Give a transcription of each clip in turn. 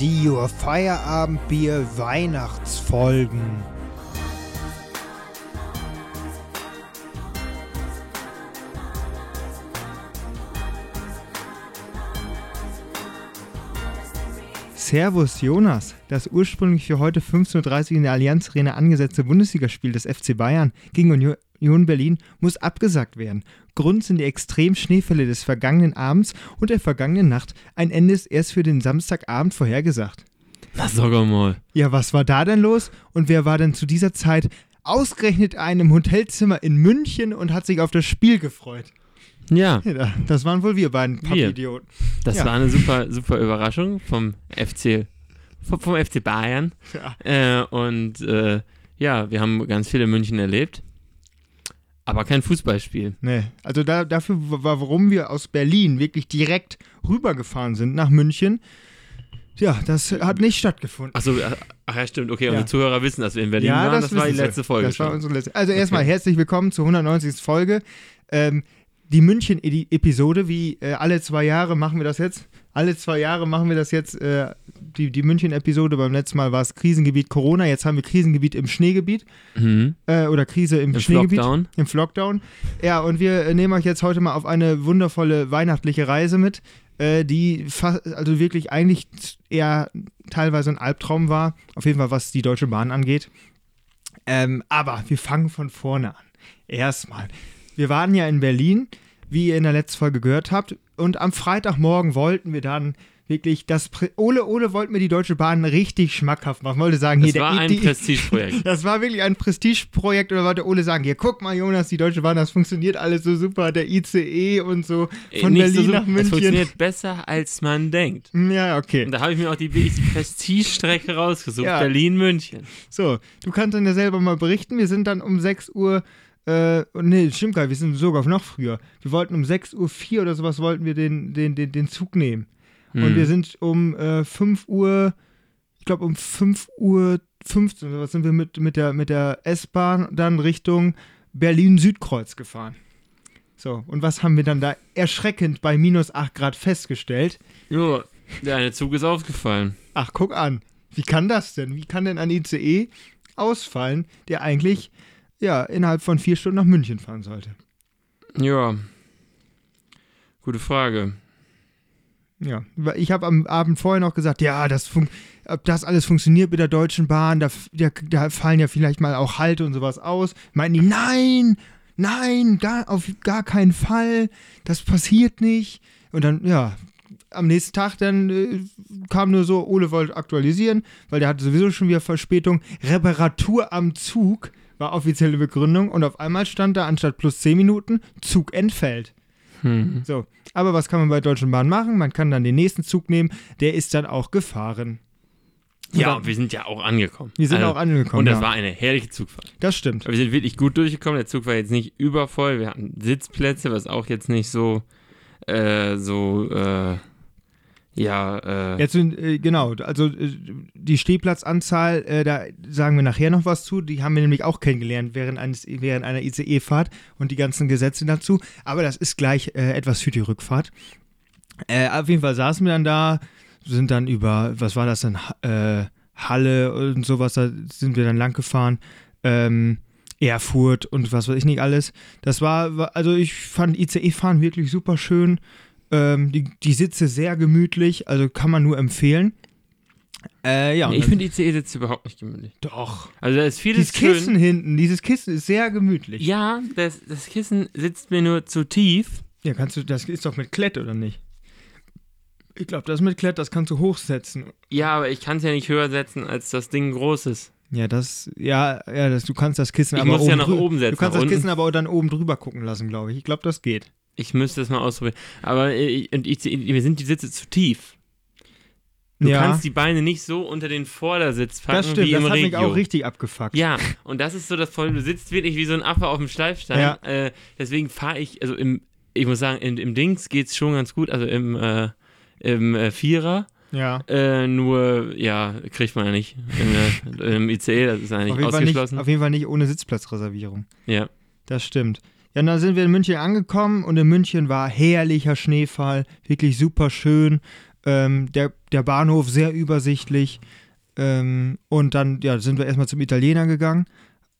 Die Feierabendbier Weihnachtsfolgen. Servus Jonas. Das ursprünglich für heute 15.30 Uhr in der Allianz Arena angesetzte Bundesligaspiel des FC Bayern gegen Union Berlin muss abgesagt werden. Grund sind die extremen Schneefälle des vergangenen Abends und der vergangenen Nacht. Ein Ende ist erst für den Samstagabend vorhergesagt. Na, sag mal. Ja, was war da denn los? Und wer war denn zu dieser Zeit ausgerechnet in einem Hotelzimmer in München und hat sich auf das Spiel gefreut? Ja. Ja, das waren wohl wir beiden Pappidioten. Das Ja. war eine super, super Überraschung vom FC, vom, vom FC Bayern. Ja. Äh, und äh, ja, wir haben ganz viel in München erlebt. Aber kein Fußballspiel. Nee, also da, dafür, wa- warum wir aus Berlin wirklich direkt rübergefahren sind nach München, ja, das hat nicht stattgefunden. Achso, ach ja, stimmt. Okay, Ja. unsere Zuhörer wissen, dass wir in Berlin waren. Das, war die sie. letzte Folge Das war unsere letzte. Also erstmal herzlich willkommen zur 190. Folge. Ähm, die München-Episode, wie äh, alle zwei Jahre machen wir das jetzt. Alle zwei Jahre machen wir das jetzt, äh, die, die München-Episode. Beim letzten Mal war es Krisengebiet Corona, jetzt haben wir Krisengebiet im Schneegebiet Mhm. äh, oder Krise im, Im Schneegebiet. Lockdown. Im Lockdown. Ja, und wir äh, nehmen euch jetzt heute mal auf eine wundervolle weihnachtliche Reise mit, äh, die also wirklich eigentlich eher teilweise ein Albtraum war. Auf jeden Fall, was die Deutsche Bahn angeht. Ähm, aber wir fangen von vorne an. Erstmal. Wir waren ja in Berlin, wie ihr in der letzten Folge gehört habt. Und am Freitagmorgen wollten wir dann wirklich das. Prä Ole, Ole wollten wir die Deutsche Bahn richtig schmackhaft machen. Wollte sagen, hier Das war der ein die- Prestigeprojekt. das war wirklich ein Prestigeprojekt oder wollte Ole sagen, hier guck mal Jonas, die Deutsche Bahn, das funktioniert alles so super, der ICE und so von Nicht Berlin so, nach München. funktioniert besser, als man denkt. Ja, okay. Und da habe ich mir auch die wirklich Prestigestrecke rausgesucht. Ja. Berlin-München. So, du kannst dann ja selber mal berichten, wir sind dann um 6 Uhr äh, nee, stimmt gar nicht, wir sind sogar noch früher. Wir wollten um 6 Uhr 4 oder sowas wollten wir den, den, den, den Zug nehmen. Und Hm. wir sind um äh, 5 Uhr, ich glaube um 5 Uhr 15 oder was sind wir mit, mit der, mit der S-Bahn dann Richtung Berlin-Südkreuz gefahren. So, und was haben wir dann da erschreckend bei minus 8 Grad festgestellt? Ja, der eine Zug ist aufgefallen. Ach, guck an. Wie kann das denn? Wie kann denn ein ICE ausfallen, der eigentlich ja innerhalb von vier Stunden nach München fahren sollte? Ja. Gute Frage. Ja, ich habe am Abend vorher noch gesagt, ja, das ob das alles funktioniert mit der Deutschen Bahn, da, da, da fallen ja vielleicht mal auch Halte und sowas aus. Meinten die, nein, nein, gar, auf gar keinen Fall, das passiert nicht. Und dann, ja, am nächsten Tag dann äh, kam nur so, Ole wollte aktualisieren, weil der hatte sowieso schon wieder Verspätung. Reparatur am Zug war offizielle Begründung und auf einmal stand da anstatt plus 10 Minuten, Zug entfällt. Hm. So, aber was kann man bei Deutschen Bahn machen? Man kann dann den nächsten Zug nehmen, der ist dann auch gefahren. Ja, Oder- wir sind ja auch angekommen. Wir sind Also, auch angekommen. Und das ja. war eine herrliche Zugfahrt. das stimmt. Wir sind wirklich gut durchgekommen. Der Zug war jetzt nicht übervoll. Wir hatten Sitzplätze, was auch jetzt nicht so, äh, so, äh, ja, äh, Jetzt sind, äh, genau, also äh, die Stehplatzanzahl, äh, da sagen wir nachher noch was zu. Die haben wir nämlich auch kennengelernt während, eines, während einer ICE-Fahrt und die ganzen Gesetze dazu. Aber das ist gleich äh, etwas für die Rückfahrt. Äh, auf jeden Fall saßen wir dann da, sind dann über, was war das denn, äh, Halle und sowas, da sind wir dann lang gefahren. Ähm, Erfurt und was weiß ich nicht alles. Das war- also ich fand ICE-Fahren wirklich super schön. Ähm, die, die Sitze sehr gemütlich, also kann man nur empfehlen. Äh, ja, und ich finde ICE sitzt überhaupt nicht gemütlich. doch. Also da ist vieles Dieses Kissen schön. hinten, dieses Kissen ist sehr gemütlich. Ja, das, das Kissen sitzt mir nur zu tief. Ja, kannst du, das ist doch mit Klett, oder nicht? Ich glaube, das mit Klett, das kannst du hochsetzen. Ja, aber ich kann es ja nicht höher setzen, als das Ding groß ist. Ja, das, ja, ja, das, du kannst das Kissen Ich aber muss oben ja nach oben setzen, Du kannst das unten. Kissen aber auch dann oben drüber gucken lassen, glaube ich. Ich glaube, das geht. Ich müsste es mal ausprobieren. Aber äh, und ICE, mir sind die Sitze zu tief. Du ja, kannst die Beine nicht so unter den Vordersitz packen das stimmt, wie das im hat mich auch richtig abgefuckt. Ja, und das ist so das Problem. Du sitzt wirklich wie so ein Affe auf dem Schleifstein. Ja. Äh, deswegen fahre ich, also im, ich muss sagen, im, im Dings geht es schon ganz gut, also im, äh, im äh, Vierer. Ja. Äh, nur, ja, kriegt man ja nicht. Im, äh, im ICE, das ist eigentlich Auf Fall nicht, ausgeschlossen. auf jeden Fall nicht ohne Sitzplatzreservierung. ja. Das stimmt. Ja, und dann sind wir in München angekommen und in München war herrlicher Schneefall, wirklich super schön. Ähm, der, der Bahnhof sehr übersichtlich. Ähm, und dann ja, sind wir erstmal zum Italiener gegangen,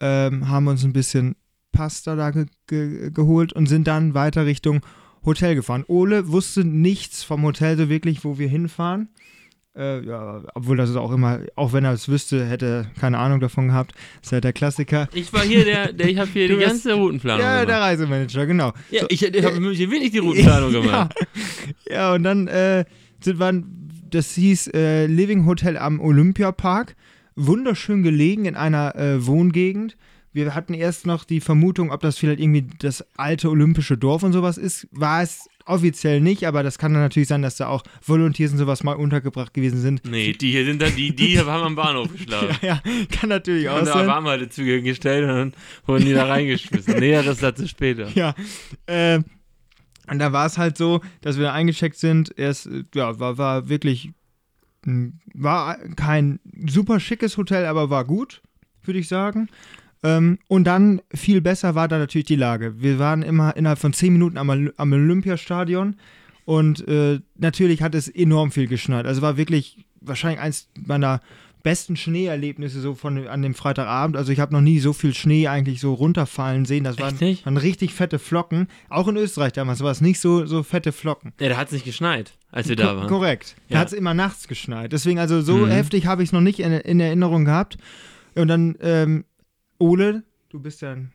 ähm, haben uns ein bisschen Pasta da ge ge geholt und sind dann weiter Richtung Hotel gefahren. Ole wusste nichts vom Hotel so wirklich, wo wir hinfahren. Äh, ja, obwohl das ist auch immer, auch wenn er es wüsste, hätte er keine Ahnung davon gehabt. Das ist halt der Klassiker. Ich war hier der, der ich habe hier Du die bist- ganze Routenplanung Ja, gemacht. der Reisemanager, genau. ja, So, ich, ich habe hier wirklich die Routenplanung gemacht. Ja, ja und dann äh, sind wir, das hieß äh, Living Hotel am Olympiapark. Wunderschön gelegen in einer äh, Wohngegend. Wir hatten erst noch die Vermutung, ob das vielleicht irgendwie das alte olympische Dorf und sowas ist. War es offiziell nicht, aber das kann dann natürlich sein, dass da auch Volunteers und sowas mal untergebracht gewesen sind. Nee, die hier sind dann, die, die haben am Bahnhof geschlafen. Ja, ja, kann natürlich auch Und da sein. waren halt Züge hingestellt und dann wurden die da reingeschmissen. Näheres dazu später. Ja, äh, und da war es halt so, dass wir eingecheckt sind. Erst, äh, ja, war, war wirklich, war kein super schickes Hotel, aber war gut, würde ich sagen. Ähm, und dann viel besser war da natürlich die Lage. Wir waren immer innerhalb von zehn Minuten am, am Olympiastadion und äh, natürlich hat es enorm viel geschneit. Also war wirklich wahrscheinlich eins meiner besten Schneeerlebnisse so von an dem Freitagabend. Also ich habe noch nie so viel Schnee eigentlich so runterfallen sehen. Das waren, waren richtig fette Flocken. Auch in Österreich damals war es nicht so, so fette Flocken. Ja, da hat es nicht geschneit, als wir da waren. Korrekt. Da Ja. hat es immer nachts geschneit. Deswegen, also so Mhm. heftig habe ich es noch nicht in, in Erinnerung gehabt. Und dann, ähm, Ole, du bist ja ein,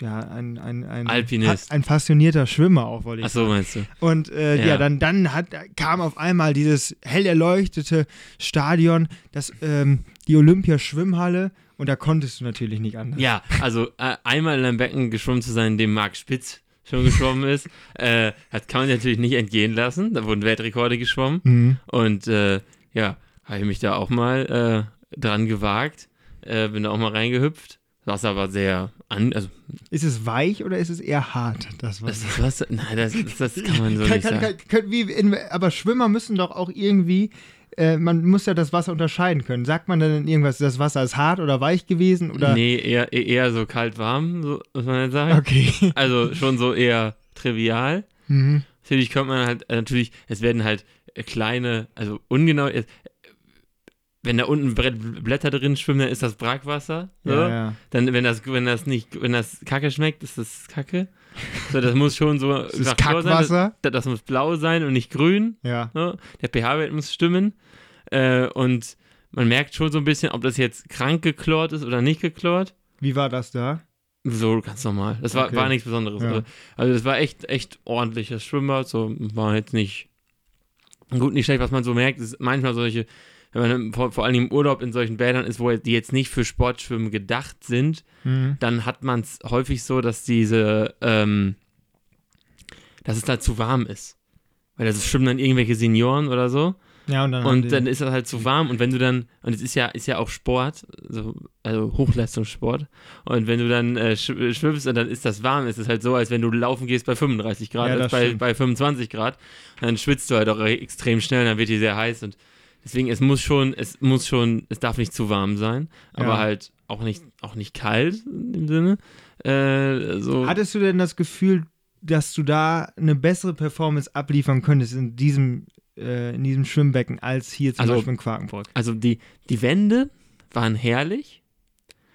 ja, ein, ein, ein, Alpinist. ein passionierter Schwimmer auch, wollte ich Ach so, meinst du? und äh, ja. Ja. dann, dann hat, kam auf einmal dieses hell erleuchtete Stadion, das, ähm, die Olympia-Schwimmhalle und da konntest du natürlich nicht anders. Ja, also äh, einmal in einem Becken geschwommen zu sein, in dem Marc Spitz schon geschwommen ist, äh, das kann man natürlich nicht entgehen lassen. Da wurden Weltrekorde geschwommen. Mhm. Und äh, ja, habe ich mich da auch mal äh, dran gewagt. Äh, bin da auch mal reingehüpft. Das Wasser war sehr an, also Ist es weich oder ist es eher hart, das Wasser? das Wasser, nein, das, das, kann man so Kann- nicht kann- sagen. kann- wie in, aber Schwimmer müssen doch auch irgendwie, äh, man muss ja das Wasser unterscheiden können. Sagt man dann irgendwas, das Wasser ist hart oder weich gewesen? Oder? Nee, eher, eher so kalt-warm, so, muss man jetzt sagen. Okay. Also schon so eher trivial. Mhm. Natürlich kommt man halt, äh, natürlich, es werden halt kleine, also ungenau, wenn da unten Blätter drin schwimmen, dann ist das Brackwasser. So. Ja, ja. Dann, wenn das, wenn das nicht, wenn das Kacke schmeckt, ist das Kacke. So, das muss schon so Das ist Chlor sein, Kackwasser. Das, das muss blau sein und nicht grün. Ja. So. Der pH-Wert muss stimmen. Äh, und man merkt schon so ein bisschen, ob das jetzt krank geklort ist oder nicht geklort. Wie war das da? So ganz normal. Das war, Okay. war nichts Besonderes. Ja. Also, also das war echt, echt ordentliches Schwimmbad. So war jetzt nicht gut, nicht schlecht, was man so merkt, ist manchmal solche, wenn man vor, vor allem im Urlaub in solchen Bädern ist, wo die jetzt nicht für Sportschwimmen gedacht sind, Mhm. dann hat man es häufig so, dass diese, ähm, dass es da zu warm ist. Weil das schwimmen dann irgendwelche Senioren oder so. Ja, und dann. Und dann ist das halt zu warm und wenn du dann, und es ist ja, ist ja auch Sport, so, also Hochleistungssport, und wenn du dann äh, sch- schwimmst und dann ist das warm, ist es halt so, als wenn du laufen gehst bei 35 Grad, Ja, als bei, stimmt. bei 25 Grad, dann schwitzt du halt auch extrem schnell, dann wird dir sehr heiß und deswegen, es muss schon, es muss schon, es darf nicht zu warm sein, aber Ja. halt auch nicht, auch nicht kalt in dem Sinne. Äh, so. Hattest du denn das Gefühl, dass du da eine bessere Performance abliefern könntest in diesem, äh, in diesem Schwimmbecken als hier zum Also- Beispiel in Quakenbrück? also die, die Wände waren herrlich.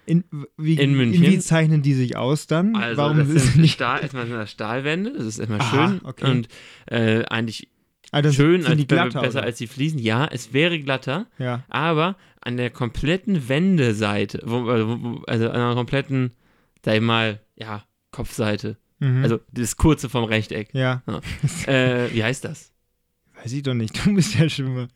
In, wie, In München? Wie zeichnen die sich aus dann? Also Warum das sind nicht. Stahl, erstmal sind das Stahlwände, das ist erstmal Aha, schön okay. und äh, eigentlich Ah, schön, als die glatter, besser oder? als die Fliesen. Ja, es wäre glatter, Ja. aber an der kompletten Wendeseite, also, also an der kompletten, sag ich mal, ja, Kopfseite, Mhm. also das kurze vom Rechteck. ja. Äh, wie heißt das? Weiß ich doch nicht. Du bist ja Schwimmer.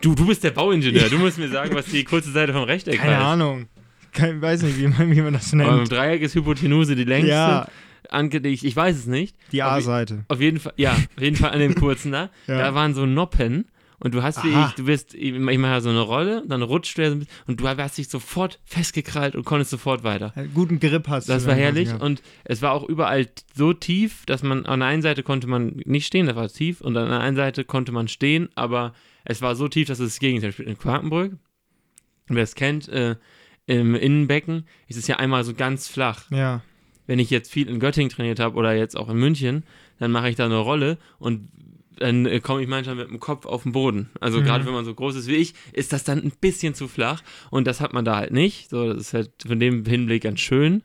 Du, du bist der Bauingenieur, du musst mir sagen, was die kurze Seite vom Rechteck Keine heißt. Ahnung. Kein, weiß nicht, wie man, wie man das Aber im nennt. Dreieck ist Hypotenuse die längste. Ja, Angelegt, ich weiß es nicht. die A-Seite. Auf jeden Fall, ja, auf jeden Fall an dem kurzen da. Ja. Da waren so Noppen und du hast wie ich, du bist, ich mache ja so eine Rolle, dann rutscht du so ein bisschen und du hast dich sofort festgekrallt und konntest sofort weiter. Guten Grip hast Das du war dann herrlich quasi und es war auch überall so tief, dass man an der einen Seite konnte man nicht stehen, das war tief und an der einen Seite konnte man stehen, aber es war so tief, dass es das Gegenteil spielt. In Quakenbrück, wer es kennt, äh, im Innenbecken ist es ja einmal so ganz flach. Ja. Wenn ich jetzt viel in Göttingen trainiert habe oder jetzt auch in München, dann mache ich da eine Rolle und dann äh, komme ich manchmal mit dem Kopf auf den Boden. Also Mhm. gerade wenn man so groß ist wie ich, ist das dann ein bisschen zu flach und das hat man da halt nicht. So, das ist halt von dem Hinblick ganz schön.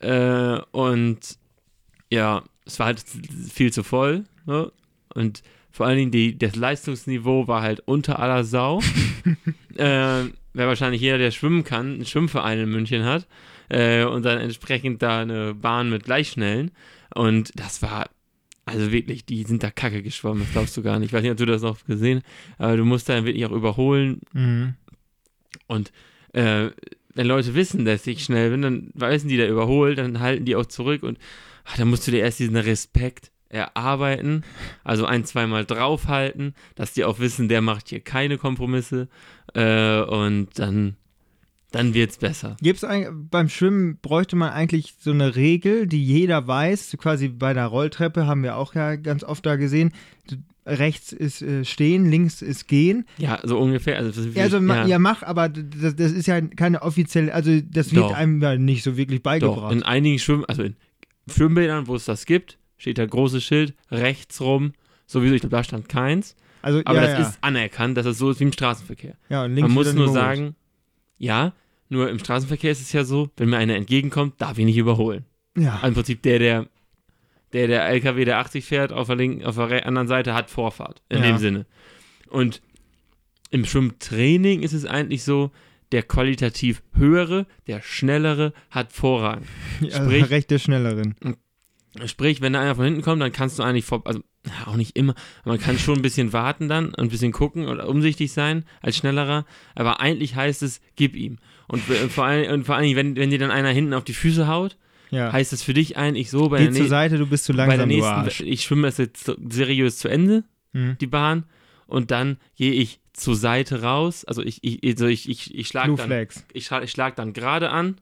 Äh, und ja, es war halt viel zu voll. Ne? Und vor allen Dingen die, das Leistungsniveau war halt unter aller Sau. äh, Wäre wahrscheinlich jeder, der schwimmen kann, einen Schwimmverein in München hat äh, und dann entsprechend da eine Bahn mit Gleichschnellen. Und das war, also wirklich, die sind da kacke geschwommen, das glaubst du gar nicht. Ich weiß nicht, ob du das noch gesehen aber du musst dann wirklich auch überholen. Mhm. Und äh, wenn Leute wissen, dass ich schnell bin, dann wissen die, der überholt, dann halten die auch zurück und ach, dann musst du dir erst diesen Respekt erarbeiten, also ein, zweimal draufhalten, dass die auch wissen, der macht hier keine Kompromisse äh, und dann, dann wird's besser. Gibt's ein, beim Schwimmen bräuchte man eigentlich so eine Regel, die jeder weiß, quasi bei der Rolltreppe haben wir auch ja ganz oft da gesehen. Rechts ist äh, stehen, links ist gehen. Ja, so ungefähr. Also, das Ja, also ja, ja. mach, aber das, das ist ja keine offizielle, also das wird Doch. einem ja nicht so wirklich doch, beigebracht. in einigen Schwimm, also in Schwimmbädern, wo es das gibt, steht da großes Schild, rechts rum, sowieso, ich glaube, da stand keins. also, Aber ja, das ja. ist anerkannt, dass es so ist wie im Straßenverkehr. ja, und links Man muss wird nur sagen, ja, nur im Straßenverkehr ist es ja so, wenn mir einer entgegenkommt, darf ich nicht überholen. Ja, Also Im Prinzip der, der, der, der LKW, der 80 fährt, auf der, linken, auf der re- anderen Seite hat Vorfahrt. In Ja. dem Sinne. Und im Schwimmtraining ist es eigentlich so, der qualitativ höhere, der schnellere hat Vorrang. also sprich- rechte Schnellerin. Sprich, wenn da einer von hinten kommt, dann kannst du eigentlich vor, also auch nicht immer, man kann schon ein bisschen warten dann, ein bisschen gucken oder umsichtig sein als schnellerer, aber eigentlich heißt es, gib ihm. Und vor allem, und vor allem wenn, wenn dir dann einer hinten auf die Füße haut, Ja. heißt es für dich eigentlich so, bei Geh der, zur Seite, du bist zu bei der langsam, du Arsch. nächsten, ich schwimme das jetzt seriös zu Ende, Mhm. die Bahn, und dann gehe ich zur Seite raus, also ich, ich, also ich, ich, ich schlage dann ich, ich schlag dann gerade an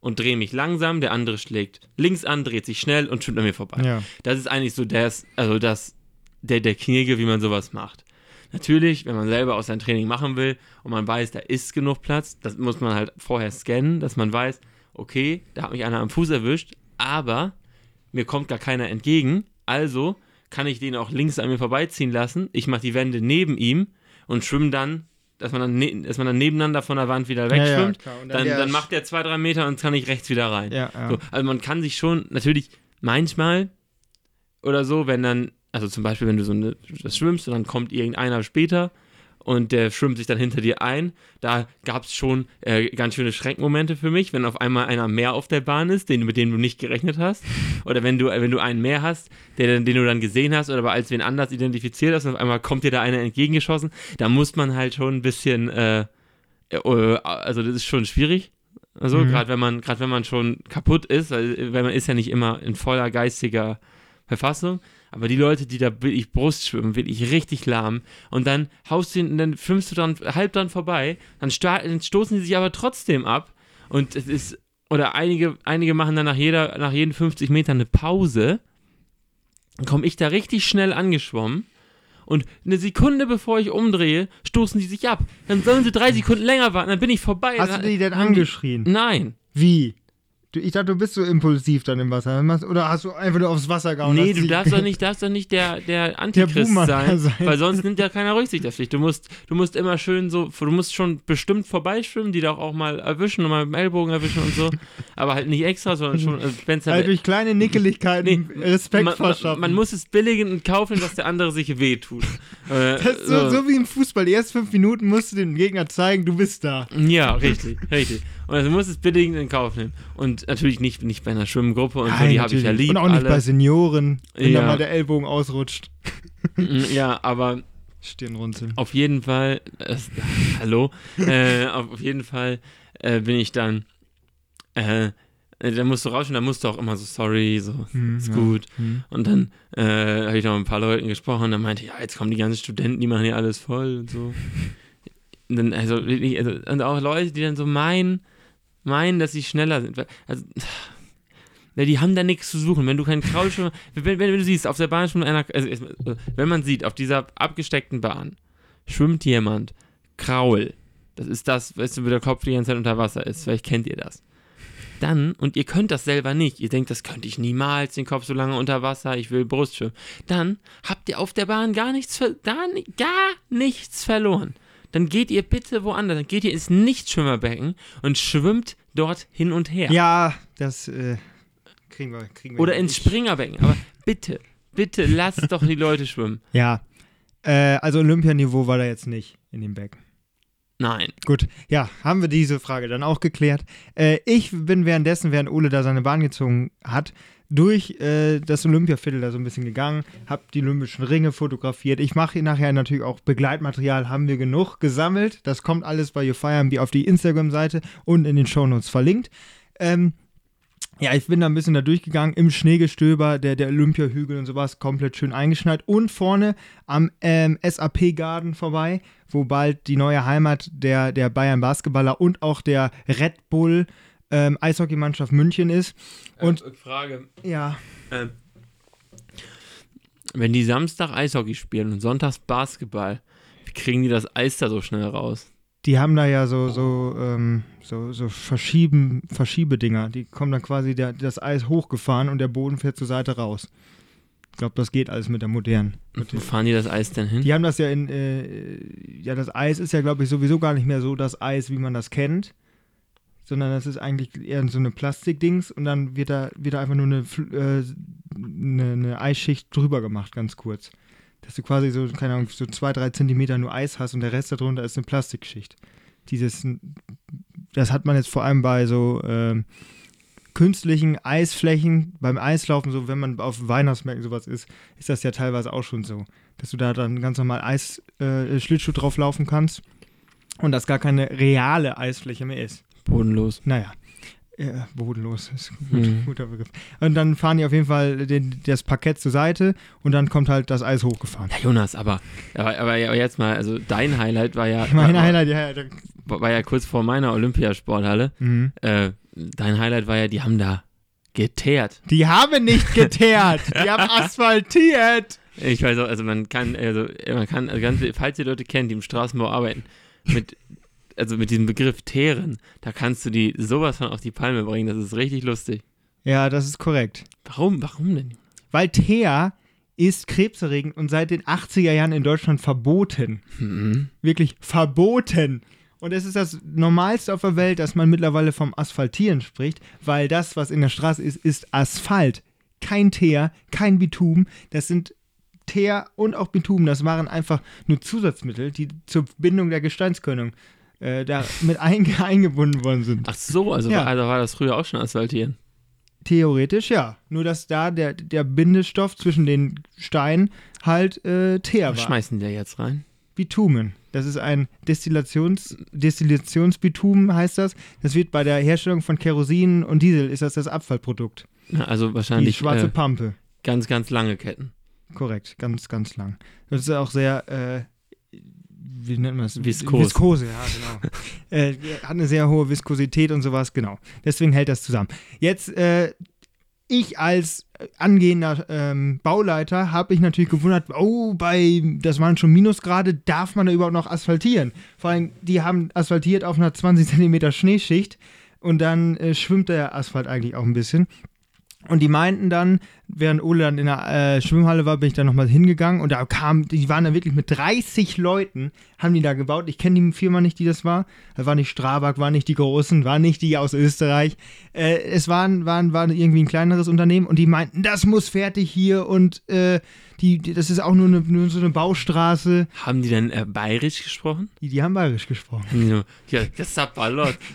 und drehe mich langsam, der andere schlägt links an, dreht sich schnell und schwimmt an mir vorbei. Ja. Das ist eigentlich so das, also das, der, der Knirge, wie man sowas macht. Natürlich, wenn man selber aus seinem Training machen will und man weiß, da ist genug Platz, das muss man halt vorher scannen, dass man weiß, okay, da hat mich einer am Fuß erwischt, aber mir kommt gar keiner entgegen, also kann ich den auch links an mir vorbeiziehen lassen. Ich mache die Wände neben ihm und schwimme dann, dass man dann, ne, dass man dann nebeneinander von der Wand wieder Ja, ja, wegschwimmt. klar. Und dann, dann Sch- macht der zwei, drei Meter und kann ich rechts wieder rein. Ja, ja. So, also man kann sich schon natürlich manchmal oder so, wenn dann, also zum Beispiel, wenn du so eine, das schwimmst und dann kommt irgendeiner später und der schwimmt sich dann hinter dir ein, da gab es schon äh, ganz schöne Schreckmomente für mich, wenn auf einmal einer mehr auf der Bahn ist, den, mit dem du nicht gerechnet hast, oder wenn du, wenn du einen mehr hast, der, den du dann gesehen hast oder aber als wen anders identifiziert hast und auf einmal kommt dir da einer entgegengeschossen, da muss man halt schon ein bisschen, äh, äh, also das ist schon schwierig. Also Mhm. gerade wenn man gerade wenn man schon kaputt ist, weil, weil man ist ja nicht immer in voller geistiger Verfassung, aber die Leute, die da wirklich Brust schwimmen, wirklich richtig lahm und dann haust du ihn, dann schwimmst du dran halb dran vorbei, dann, dann stoßen die sich aber trotzdem ab und es ist oder einige einige machen dann nach jeder nach jeden 50 Metern eine Pause. Dann komme ich da richtig schnell angeschwommen und eine Sekunde bevor ich umdrehe, stoßen die sich ab. Dann sollen sie drei Sekunden länger warten, dann bin ich vorbei. Hast Dann- du die denn angeschrien? Nein. Wie? Ich dachte, du bist so impulsiv dann im Wasser. Oder hast du einfach nur aufs Wasser gehauen? Nee, du darfst doch nicht, darfst doch nicht der, der Antichrist Buhmann sein, sein. weil sonst nimmt ja keiner Rücksicht auf dich. Du musst, du musst immer schön so, du musst schon bestimmt vorbeischwimmen, die doch auch mal erwischen und mal mit dem Ellbogen erwischen und so, aber halt nicht extra, sondern schon, also wenn's Halt halt, durch kleine Nickeligkeiten Nee, Respekt man, man, verschaffen. man muss es billigen und kaufen, dass der andere sich wehtut. Äh, das ist so, so wie im Fußball. Die ersten fünf Minuten musst du dem Gegner zeigen, du bist da. Ja, richtig, richtig. Und also muss es billigend in Kauf nehmen. Und natürlich nicht, nicht bei einer Schwimmgruppe und so, Nein, die habe ich ja lieb. Und auch nicht alle. bei Senioren, wenn Ja. da mal der Ellbogen ausrutscht. Mm, Ja, aber Stirnrunzeln. auf jeden Fall, äh, hallo, äh, auf, jeden Fall äh, bin ich dann, äh, da musst du rauschen, da musst du auch immer so, sorry, so, Hm, ist ja. gut. Hm. Und dann äh, habe ich noch mit ein paar Leuten gesprochen, dann meinte ich, ja, jetzt kommen die ganzen Studenten, die machen hier alles voll und so. Und dann, also, also, und auch Leute, die dann so meinen, meinen, dass sie schneller sind. Also, ja, die haben da nichts zu suchen. Wenn du keinen Kraulschwimmer, wenn, wenn, wenn du siehst, auf der Bahn schwimmt einer, also, äh, wenn man sieht, auf dieser abgesteckten Bahn schwimmt jemand Kraul. Das ist das, weißt du, wo der Kopf die ganze Zeit unter Wasser ist. Vielleicht kennt ihr das. dann, und ihr könnt das selber nicht, ihr denkt, das könnte ich niemals, den Kopf so lange unter Wasser, ich will Brustschwimmen, dann habt ihr auf der Bahn gar nichts, gar, gar nichts verloren. Dann geht ihr bitte woanders, dann geht ihr ins Nichtschwimmerbecken und schwimmt dort hin und her. Ja, das äh, kriegen wir. Kriegen wir Oder ins Ich- Springerbecken. Aber bitte, bitte lasst doch die Leute schwimmen. Ja. Äh, also Olympianiveau war da jetzt nicht in dem Becken. Nein. Gut, ja, haben wir diese Frage dann auch geklärt. Äh, ich bin währenddessen, während Ole da seine Bahn gezogen hat, durch äh, das Olympiaviertel da so ein bisschen gegangen, habe die Olympischen Ringe fotografiert. Ich mache nachher natürlich auch Begleitmaterial, haben wir genug gesammelt. Das kommt alles bei YouFireMB auf die Instagram-Seite und in den Shownotes verlinkt. Ähm, ja, ich bin da ein bisschen da durchgegangen, im Schneegestöber, der, der Olympiahügel und sowas, komplett schön eingeschneit. Und vorne am ähm, SAP-Garden vorbei, wo bald die neue Heimat der, der Bayern Basketballer und auch der Red Bull ähm, Eishockeymannschaft München ist. Und- äh, Frage. Ja, Ähm, wenn die Samstag Eishockey spielen und sonntags Basketball, wie kriegen die das Eis da so schnell raus? die haben da ja so, so, ähm, so, so Verschieben, Verschiebedinger. Die kommen dann quasi der, das Eis hochgefahren und der Boden fährt zur Seite raus. Ich glaube, das geht alles mit der modernen. Mit Wo fahren die das Eis denn hin? Die haben das ja in, äh, ja, das Eis ist ja, glaube ich, sowieso gar nicht mehr so das Eis, wie man das kennt, sondern das ist eigentlich eher so eine Plastikdings und dann wird da, wird da einfach nur eine, äh, eine, eine Eisschicht drüber gemacht, ganz kurz. Dass du quasi so, keine Ahnung, so zwei, drei Zentimeter nur Eis hast und der Rest darunter ist eine Plastikschicht. Dieses, das hat man jetzt vor allem bei so ähm, künstlichen Eisflächen, beim Eislaufen, so wenn man auf Weihnachtsmärkten sowas ist, ist das ja teilweise auch schon so dass du da dann ganz normal Eis, äh, drauf laufen kannst und das gar keine reale Eisfläche mehr ist. Bodenlos. Naja, äh, bodenlos ist ein gut, Mhm. guter Begriff. Und dann fahren die auf jeden Fall den, das Parkett zur Seite und dann kommt halt das Eis hochgefahren. Ja, Jonas, aber, aber, aber jetzt mal, also dein Highlight war ja, Mein war, Highlight, ja, ja. war ja kurz vor meiner Olympiasporthalle. Mhm. Äh, dein Highlight war ja, die haben da geteert. Die haben nicht geteert, die haben asphaltiert. Ich weiß auch, also man kann, also man kann, also ganz, falls ihr Leute kennt, die im Straßenbau arbeiten, mit, also mit diesem Begriff teeren, da kannst du die sowas von auf die Palme bringen, das ist richtig lustig. Ja, das ist korrekt. Warum, warum denn? Weil Teer ist krebserregend und seit den 80er Jahren in Deutschland verboten. Mhm. wirklich verboten. Und es ist das Normalste auf der Welt, dass man mittlerweile vom Asphaltieren spricht, weil das, was in der Straße ist, ist Asphalt. Kein Teer, kein Bitum. Das sind Teer und auch Bitum. Das waren einfach nur Zusatzmittel, die zur Bindung der Gesteinskörnung äh, da mit einge eingebunden worden sind. Ach so, also, Ja. war, also war das früher auch schon asphaltieren. Theoretisch ja. Nur, dass da der, der Bindestoff zwischen den Steinen halt äh, Teer Was war. schmeißen die da jetzt rein? Bitumen. Das ist ein Destillations, Destillationsbitumen, heißt das. Das wird bei der Herstellung von Kerosin und Diesel, ist das das Abfallprodukt. Also Die wahrscheinlich schwarze äh, Pampe. ganz, ganz lange Ketten. Korrekt, ganz, ganz lang. Das ist auch sehr, äh, wie nennt man das? Viskos. Viskose, ja, genau. äh, hat eine sehr hohe Viskosität und sowas, genau. Deswegen hält das zusammen. Jetzt, äh, ich als angehender ähm, Bauleiter habe ich natürlich gewundert, oh, bei, das waren schon Minusgrade, darf man da überhaupt noch asphaltieren? Vor allem, die haben asphaltiert auf einer 20 cm Schneeschicht und dann äh, schwimmt der Asphalt eigentlich auch ein bisschen. Und die meinten dann, während Ole dann in der äh, Schwimmhalle war, bin ich da nochmal hingegangen und da kam, die waren da wirklich mit 30 Leuten, haben die da gebaut. Ich kenne die Firma nicht, die das war. Das war nicht Strabag, war nicht die Großen, war nicht die aus Österreich. Äh, es waren, waren, waren irgendwie ein kleineres Unternehmen und die meinten, das muss fertig hier und äh, die, das ist auch nur, eine, nur so eine Baustraße. Haben die denn äh, bayerisch gesprochen? Die, die haben bayerisch gesprochen. Ja, das ist Ballot.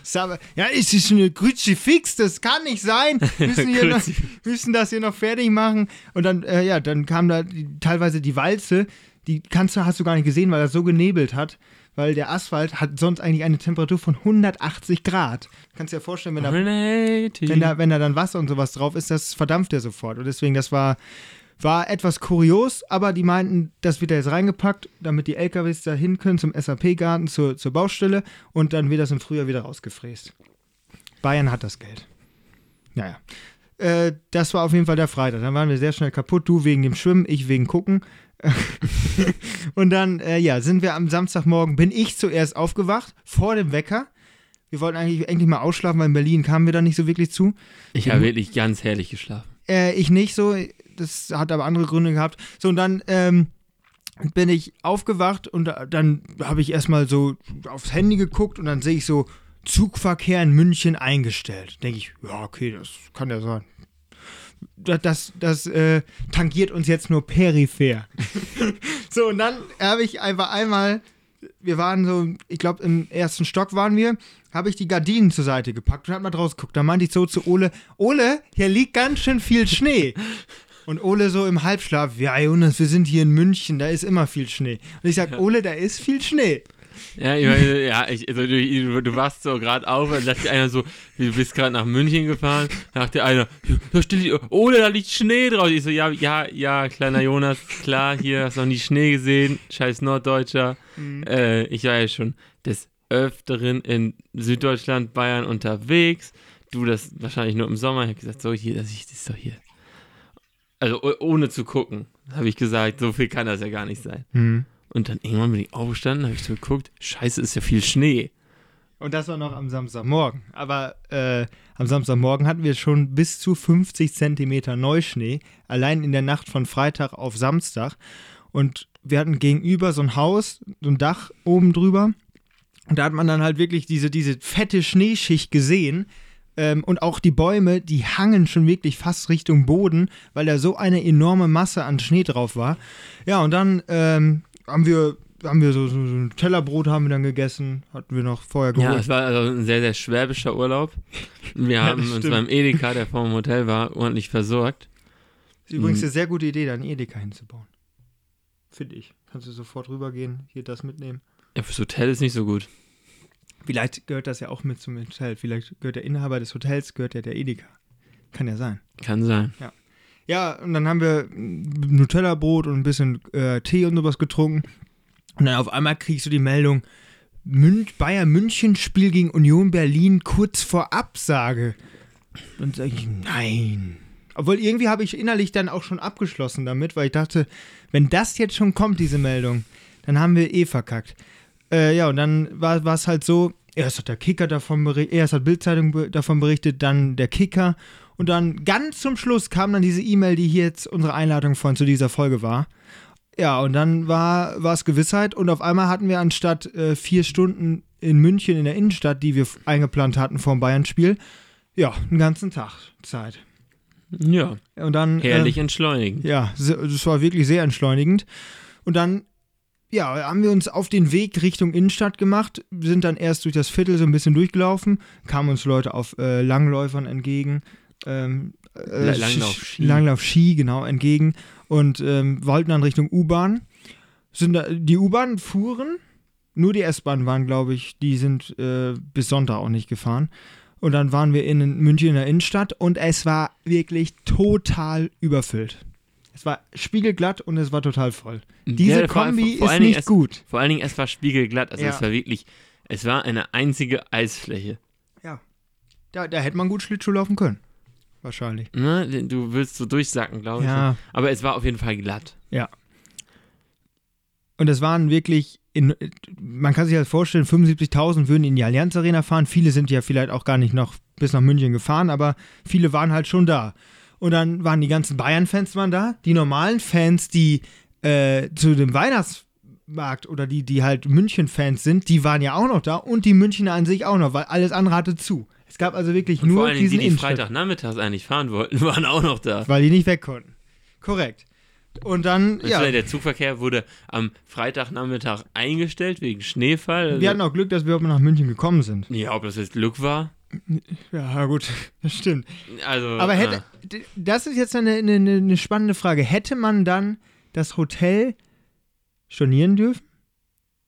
Ja, es ist eine Grütze fix, das kann nicht sein. Wir müssen, noch, müssen das hier noch fertig machen. Und dann, äh, ja, dann kam da die, teilweise die Walze, die kannst du, hast du gar nicht gesehen, weil das so genebelt hat. Weil der Asphalt hat sonst eigentlich eine Temperatur von 180 Grad. Kannst dir ja vorstellen, wenn da, wenn da, wenn da dann Wasser und sowas drauf ist, das verdampft der sofort. Und deswegen, das war, war etwas kurios, aber die meinten, das wird da jetzt reingepackt, damit die LKWs da hin können zum SAP-Garten, zur, zur Baustelle und dann wird das im Frühjahr wieder rausgefräst. Bayern hat das Geld. Naja. Äh, das war auf jeden Fall der Freitag. Dann waren wir sehr schnell kaputt. Du wegen dem Schwimmen, ich wegen Gucken. und dann, äh, ja, sind wir am Samstagmorgen, bin ich zuerst aufgewacht, vor dem Wecker, Wir wollten eigentlich endlich mal ausschlafen, weil in Berlin kamen wir da nicht so wirklich zu. Ich habe wirklich ganz herrlich geschlafen. Äh, ich nicht so. Das hat aber andere Gründe gehabt. So, und dann ähm, bin ich aufgewacht und da- dann habe ich erstmal so aufs Handy geguckt und dann sehe ich so Zugverkehr in München eingestellt. Denke ich, ja, okay, das kann ja sein. Das, das, das äh, tangiert uns jetzt nur peripher. so, und dann habe ich einfach einmal, wir waren so, ich glaube, im ersten Stock waren wir, habe ich die Gardinen zur Seite gepackt und hab mal draus geguckt. Da meinte ich so zu Ole, Ole, hier liegt ganz schön viel Schnee. Und Ole so im Halbschlaf, ja Jonas, wir sind hier in München, da ist immer viel Schnee. Und ich sag, Ole, da ist viel Schnee. Ja, ich meine, ja, ich, also du, du warst so gerade auf und sagt einer so, du bist gerade nach München gefahren, da sagte einer, da steht, oh, da liegt Schnee drauf. Ich so, ja, ja, ja, kleiner Jonas, klar, hier hast du noch nie Schnee gesehen, scheiß Norddeutscher. Äh, ich war ja schon des Öfteren in Süddeutschland, Bayern unterwegs. Du das wahrscheinlich nur im Sommer. Ich habe gesagt, so, hier, das ist doch hier. Also oh- ohne zu gucken, habe ich gesagt, so viel kann das ja gar nicht sein. Und dann irgendwann bin ich aufgestanden, habe ich so geguckt, scheiße, ist ja viel Schnee. Und das war noch am Samstagmorgen. Aber äh, am Samstagmorgen hatten wir schon bis zu 50 Zentimeter Neuschnee, allein in der Nacht von Freitag auf Samstag. Und wir hatten gegenüber so ein Haus, so ein Dach oben drüber. Und da hat man dann halt wirklich diese, diese fette Schneeschicht gesehen. Ähm, und auch die Bäume, die hangen schon wirklich fast Richtung Boden, weil da so eine enorme Masse an Schnee drauf war. Ja, und dann ähm, haben wir, haben wir so, so, so ein Tellerbrot haben wir dann gegessen, hatten wir noch vorher geholt. Ja, es war also ein sehr, sehr schwäbischer Urlaub. Wir Ja, haben das uns beim Edeka, der vor dem Hotel war, ordentlich versorgt. Ist übrigens Mhm. eine sehr gute Idee, da einen Edeka hinzubauen. Finde ich. Kannst du sofort rübergehen, hier das mitnehmen. Ja, fürs Hotel ist nicht so gut. Vielleicht gehört das ja auch mit zum Hotel. Vielleicht gehört der Inhaber des Hotels, gehört ja der Edeka. Kann ja sein. Kann sein. Ja, und dann haben wir Nutella-Brot und ein bisschen äh, Tee und sowas getrunken. Und dann auf einmal kriegst du die Meldung, Mün Bayern München Spiel gegen Union Berlin kurz vor Absage. Und sage ich, nein. Obwohl irgendwie habe ich innerlich dann auch schon abgeschlossen damit, weil ich dachte, wenn das jetzt schon kommt, diese Meldung, dann haben wir eh verkackt. Äh, ja, und dann war es halt so, erst hat der Kicker davon berichtet, erst hat Bildzeitung davon berichtet, dann der Kicker. Und dann ganz zum Schluss kam dann diese E-Mail, die hier jetzt unsere Einladung von zu dieser Folge war. Ja, und dann war war es Gewissheit und auf einmal hatten wir anstatt äh, vier Stunden in München in der Innenstadt, die wir eingeplant hatten vor dem Bayern-Spiel, ja, einen ganzen Tag Zeit. Ja, Und dann. herrlich Äh, entschleunigen. ja, das war wirklich sehr entschleunigend. Und dann, ja, haben wir uns auf den Weg Richtung Innenstadt gemacht, sind dann erst durch das Viertel so ein bisschen durchgelaufen, kamen uns Leute auf äh, Langläufern entgegen. Ähm, äh, La- Langlauf-Ski. Langlauf-Ski, genau, entgegen. Und ähm, wollten dann Richtung U-Bahn. Sind da, die U-Bahn fuhren, nur die S-Bahn waren, glaube ich, die sind äh, bis Sonntag auch nicht gefahren. Und dann waren wir in München in der Innenstadt und es war wirklich total überfüllt. Es war spiegelglatt und es war total voll. Diese Ja, Kombi vor- vor ist nicht es- gut. Vor allen Dingen, es war spiegelglatt. Also Ja. es war wirklich, es war eine einzige Eisfläche. Da, da hätte man gut Schlittschuh laufen können. Wahrscheinlich. Ne? Du willst so durchsacken, glaube ich. Ja. Aber es war auf jeden Fall glatt. Und es waren wirklich, in, man kann sich das vorstellen, 75.000 würden in die Allianz Arena fahren. Viele sind ja vielleicht auch gar nicht noch bis nach München gefahren, aber viele waren halt schon da. Und dann waren die ganzen Bayern-Fans waren da. Die normalen Fans, die äh, zu dem Weihnachtsmarkt oder die, die halt München-Fans sind, die waren ja auch noch da. Und die Münchner an sich auch noch, weil alles andere hatte zu. Es gab also wirklich Und nur vor allen diesen die, die. Freitagnachmittags eigentlich fahren wollten, waren auch noch da. Weil die nicht weg konnten. Korrekt. Und dann, Und ja, Der Zugverkehr wurde am Freitagnachmittag eingestellt wegen Schneefall. wir hatten auch Glück, dass wir überhaupt nach München gekommen sind. ja, ob das jetzt Glück war? Ja, gut, das stimmt. Also, Aber hätte, d- das ist jetzt eine, eine, eine spannende Frage. Hätte man dann das Hotel stornieren dürfen?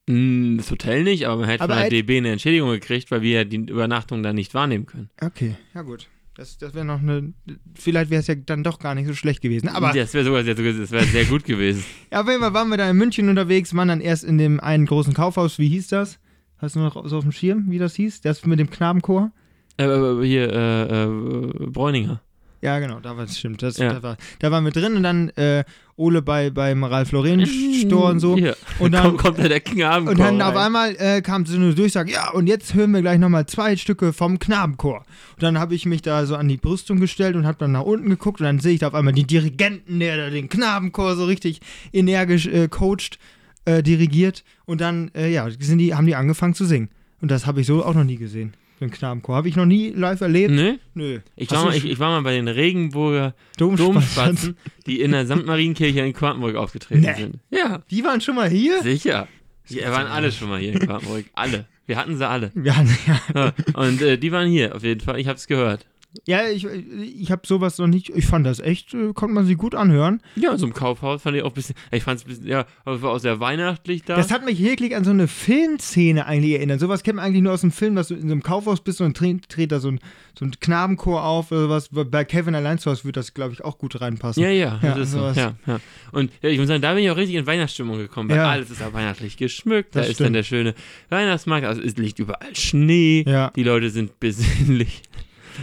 Mh, das Hotel nicht, aber man hätte Aber von der hätte- DB eine Entschädigung gekriegt, weil wir ja die Übernachtung dann nicht wahrnehmen können. Okay, ja gut. Das, das wäre noch eine. Vielleicht wäre es ja dann doch gar nicht so schlecht gewesen. Aber das wäre sogar sehr, das wäre sehr gut gewesen. ja, auf jeden Fall waren wir da in München unterwegs, waren dann erst in dem einen großen Kaufhaus. Wie hieß das? Hast du noch so auf dem Schirm, wie das hieß? Das mit dem Knabenchor? äh, äh, hier, äh, äh, Bräuninger. Ja, genau, da war es stimmt. Das, Ja. da, war, da waren wir drin und dann äh, Ole bei, beim Ralf Lauren Store und so. Ja. Und dann- kommt, kommt da der Knabenchor Und dann auf rein. einmal äh, kam so eine Durchsage, ja, und jetzt hören wir gleich nochmal zwei Stücke vom Knabenchor. Und dann habe ich mich da so an die Brüstung gestellt und habe dann nach unten geguckt und dann sehe ich da auf einmal den Dirigenten, der da den Knabenchor so richtig energisch äh, coacht, äh, dirigiert. Und dann, äh, ja, sind die, haben die angefangen zu singen. Und das habe ich so auch noch nie gesehen. Den Knabenchor. Habe ich noch nie live erlebt? Ne? Nö. Ich war, mal, ich, ich war mal bei den Regenburger Domspatzen? Die in der St. Marienkirche in Quakenburg aufgetreten Nee. sind. Ja, Die waren schon mal hier? sicher. Die waren alle schon mal hier in Quakenburg. Alle. Wir hatten sie alle. Ja, ja. Ja. Und äh, die waren hier, auf jeden Fall. Ich hab's gehört. Ja ich, ich habe sowas noch nicht. Ich fand das echt, äh, konnte man sich gut anhören. Ja, so im Kaufhaus fand ich auch ein bisschen. Ich fand's ein bisschen, ja, aber es war auch sehr weihnachtlich da. Das hat mich wirklich an so eine Filmszene eigentlich erinnert. Sowas kennt man eigentlich nur aus dem Film, dass du in so einem Kaufhaus bist und dann dreht, da so ein, so ein Knabenchor auf oder was. Bei Kevin allein zu Hause würde das, glaube ich, auch gut reinpassen. ja, ja, Ja, das ist so. sowas. Ja, ja. Und ja, ich muss sagen, da bin ich auch richtig in Weihnachtsstimmung gekommen, weil Ja. alles ist ja weihnachtlich geschmückt. Da Das ist dann stimmt. der schöne Weihnachtsmarkt, also es liegt überall Schnee. Ja. Die Leute sind besinnlich.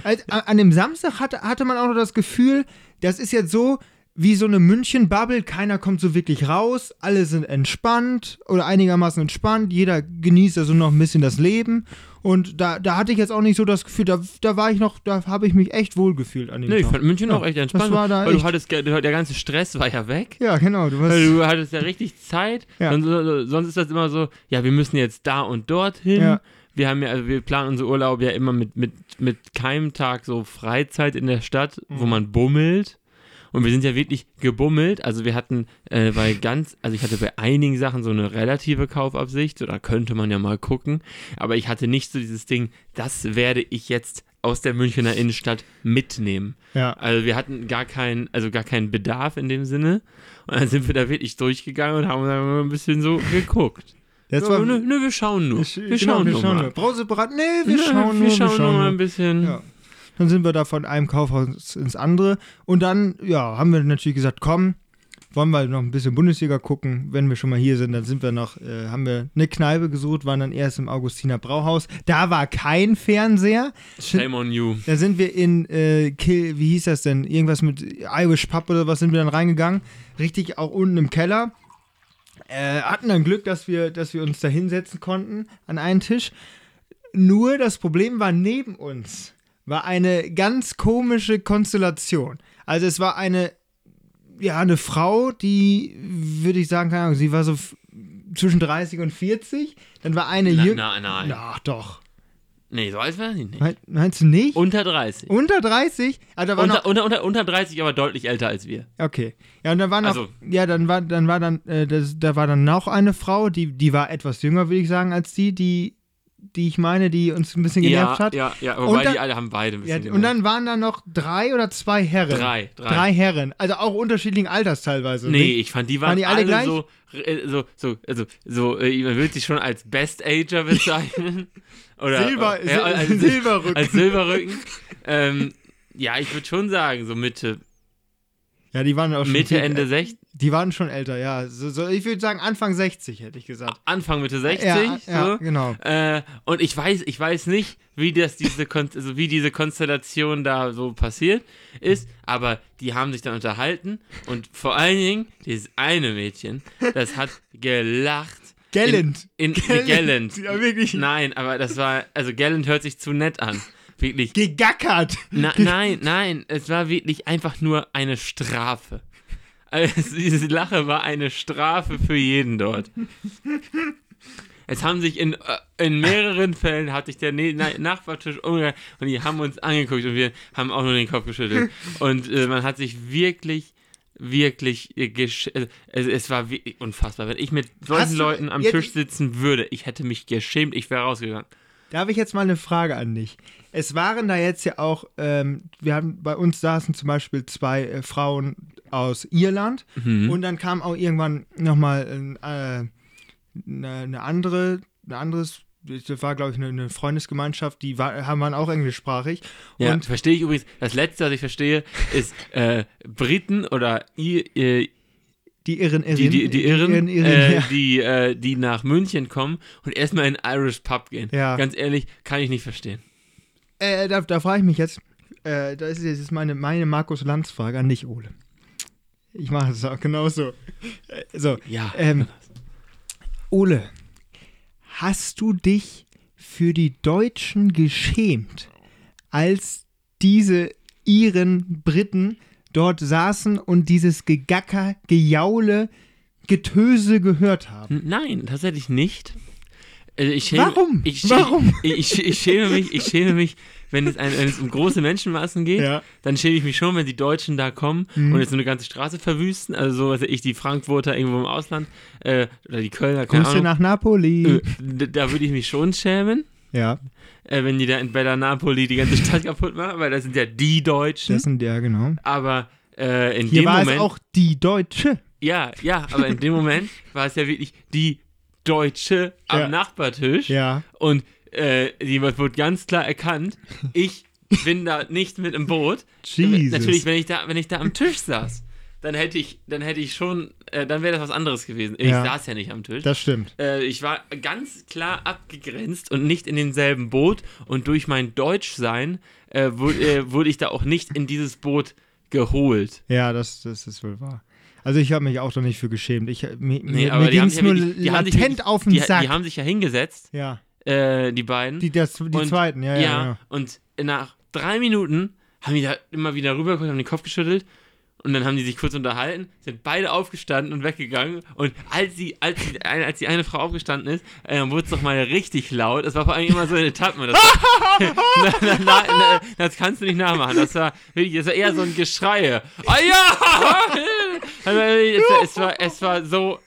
Als, an, dem Samstag hatte, hatte man auch noch das Gefühl, das ist jetzt so wie so eine München-Bubble. Keiner kommt so wirklich raus. Alle sind entspannt oder einigermaßen entspannt. Jeder genießt also noch ein bisschen das Leben. Und da, da hatte ich jetzt auch nicht so das Gefühl, da, da war ich noch, da habe ich mich echt wohl gefühlt an dem Nee, ich Tag. fand München Ja, auch echt entspannt. das war da weil du echt- hattest, ge- der ganze Stress war ja weg. Ja, genau. Du du hattest ja richtig Zeit. Ja. Sonst, sonst ist das immer so, ja, wir müssen jetzt da und dorthin. Ja. Wir haben ja, also wir planen unsere Urlaub ja immer mit, mit, mit keinem Tag so Freizeit in der Stadt, wo Mhm. man bummelt. Und wir sind ja wirklich gebummelt. Also wir hatten äh, bei ganz, also ich hatte bei einigen Sachen so eine relative Kaufabsicht, oder könnte man ja mal gucken. Aber ich hatte nicht so dieses Ding, das werde ich jetzt aus der Münchner Innenstadt mitnehmen. ja. Also wir hatten gar keinen, also gar keinen Bedarf in dem Sinne. Und dann sind wir da wirklich durchgegangen und haben dann ein bisschen so geguckt. Das war, nö, nö, wir schauen nur. Ich- wir genau, schauen wir nur schauen mal. nur. Brauseberat, nee, wir Nö, schauen wir nur, schauen wir nur schauen mal nur. ein bisschen. Ja. Dann sind wir da von einem Kaufhaus ins andere und dann, ja, haben wir natürlich gesagt, komm, wollen wir noch ein bisschen Bundesliga gucken. Wenn wir schon mal hier sind, dann sind wir noch, äh, haben wir eine Kneipe gesucht, waren dann erst im Augustiner Brauhaus. Da war kein Fernseher. Shame on you. Da sind wir in, äh, Kill, wie hieß das denn? Irgendwas mit Irish Pub oder was sind wir dann reingegangen. Richtig auch unten im Keller. Äh, hatten dann Glück, dass wir, dass wir uns da hinsetzen konnten an einen Tisch. Nur das Problem war neben uns war eine ganz komische Konstellation. Also es war eine, ja, eine Frau, die, würde ich sagen, keine Ahnung, sie war so zwischen 30 und 40. Dann war eine Na, Jüng- na, nein. Ach doch. Nee, so alt war sie nicht. Mein- Meinst du nicht? Unter 30. Unter 30? Ah, da war Unter, unter, unter, unter 30, aber deutlich älter als wir. Okay. Ja, und dann war noch, Also- ja, dann war, dann war dann, äh, das, da war dann noch eine Frau, die, die war etwas jünger, würde ich sagen, als die, die, die ich meine, die uns ein bisschen genervt ja, hat. ja, ja, Und wobei dann- die alle haben beide ein Ja, bisschen und gemacht. dann waren da noch drei oder zwei Herren. Drei, drei. Drei Herren. Also auch unterschiedlichen Alters teilweise. Nee, ich fand, die waren, Waren die alle gleich? so, äh, so, so, also, so, äh, man würde sich schon als Best Ager bezeichnen. Oder, Silber, äh, als, Sil Silberrücken. als Silberrücken. ähm, ja, ich würde schon sagen, so Mitte, ja, die waren auch schon. Mitte, viel- Ende 60, Die waren schon älter, ja. So, so, ich würde sagen Anfang 60, hätte ich gesagt. Anfang Mitte 60. ja, ja, so. genau. Äh, und ich weiß, ich weiß nicht, wie das diese Kon also wie diese Konstellation da so passiert ist, aber die haben sich dann unterhalten und vor allen Dingen dieses eine Mädchen, das hat gelacht. Gellend. In, in. Gellend. Ja, wirklich. Nein, aber das war also Gellend hört sich zu nett an. Wirklich. Gegackert. Na, nein, nein, es war wirklich einfach nur eine Strafe. Also, diese Lache war eine Strafe für jeden dort. Es haben sich in, äh, in mehreren Fällen hat sich der ne Na Nachbartisch umgekehrt und die haben uns angeguckt und wir haben auch nur den Kopf geschüttelt. Und äh, man hat sich wirklich, wirklich gesch äh, es, es war unfassbar. Wenn ich mit solchen du- Leuten am jetzt- Tisch sitzen würde, ich hätte mich geschämt, ich wäre rausgegangen. Da habe ich jetzt mal eine Frage an dich. Es waren da jetzt ja auch, ähm, wir haben bei uns saßen zum Beispiel zwei äh, Frauen aus Irland Mhm. und dann kam auch irgendwann nochmal äh, eine, eine andere, ein anderes, das war glaube ich eine, eine Freundesgemeinschaft, die war, haben waren auch englischsprachig. Ja, Und verstehe ich übrigens. Das letzte, was ich verstehe, ist äh, Briten oder I, äh, die Irren, Irren, die, die, die Irren, Irren, äh, ja. die, äh, die nach München kommen und erstmal in einen Irish Pub gehen. Ja. Ganz ehrlich, kann ich nicht verstehen. Äh, da, da frage ich mich jetzt, äh, das ist jetzt meine, meine Markus-Lanz-Frage an dich, Ole. Ich mache es auch genauso. So, Ja. ähm, Ole, hast du dich für die Deutschen geschämt, als diese Iren, Briten dort saßen und dieses Gegacker, Gejaule, Getöse gehört haben? Nein, tatsächlich nicht. Also ich schäme, Warum? Ich, Warum? Ich, ich, ich schäme mich, ich schäme mich, wenn es, ein, wenn es um große Menschenmassen geht, Ja. dann schäme ich mich schon, wenn die Deutschen da kommen Mhm. und jetzt so eine ganze Straße verwüsten. Also so, was ich, die Frankfurter irgendwo im Ausland äh, oder die Kölner, Grüße Ahnung. nach Napoli. Äh, da würde ich mich schon schämen, Ja, äh, wenn die da in Bella Napoli die ganze Stadt kaputt machen, weil das sind ja die Deutschen. das sind ja, genau. aber äh, in Hier dem war Moment. es auch die Deutsche. Ja, ja, aber in dem Moment war es ja wirklich die Deutsche am Ja. Nachbartisch. Ja. Und äh, die wurde ganz klar erkannt, ich bin da nicht mit im Boot. Jesus. Natürlich, wenn ich da, wenn ich da am Tisch saß, dann hätte ich, dann hätte ich schon, äh, dann wäre das was anderes gewesen. Ich Ja. saß ja nicht am Tisch. Das stimmt. Äh, ich war ganz klar abgegrenzt und nicht in demselben Boot. Und durch mein Deutschsein äh, wurde, äh, wurde ich da auch nicht in dieses Boot geholt. Ja, das, das ist wohl wahr. Also ich habe mich auch da nicht für geschämt. Ich, mir Nee, mir, die ging es sich ja nur die sich latent wirklich- auf den Die, Sack. die haben sich ja hingesetzt, ja, äh, die beiden. die, das, die Und- zweiten, ja, ja. ja, genau. und nach drei Minuten haben die da immer wieder rübergeguckt, haben den Kopf geschüttelt und dann haben die sich kurz unterhalten, sind beide aufgestanden und weggegangen und als sie, als die, eine- als die eine Frau aufgestanden ist, äh, wurde es noch mal richtig laut. Das war vor allem immer so in Etappen. Das, war, na, na, na, das kannst du nicht nachmachen. Das war wirklich, das war eher so ein Geschrei. Ah ja! Also, es, war- es, war, es war so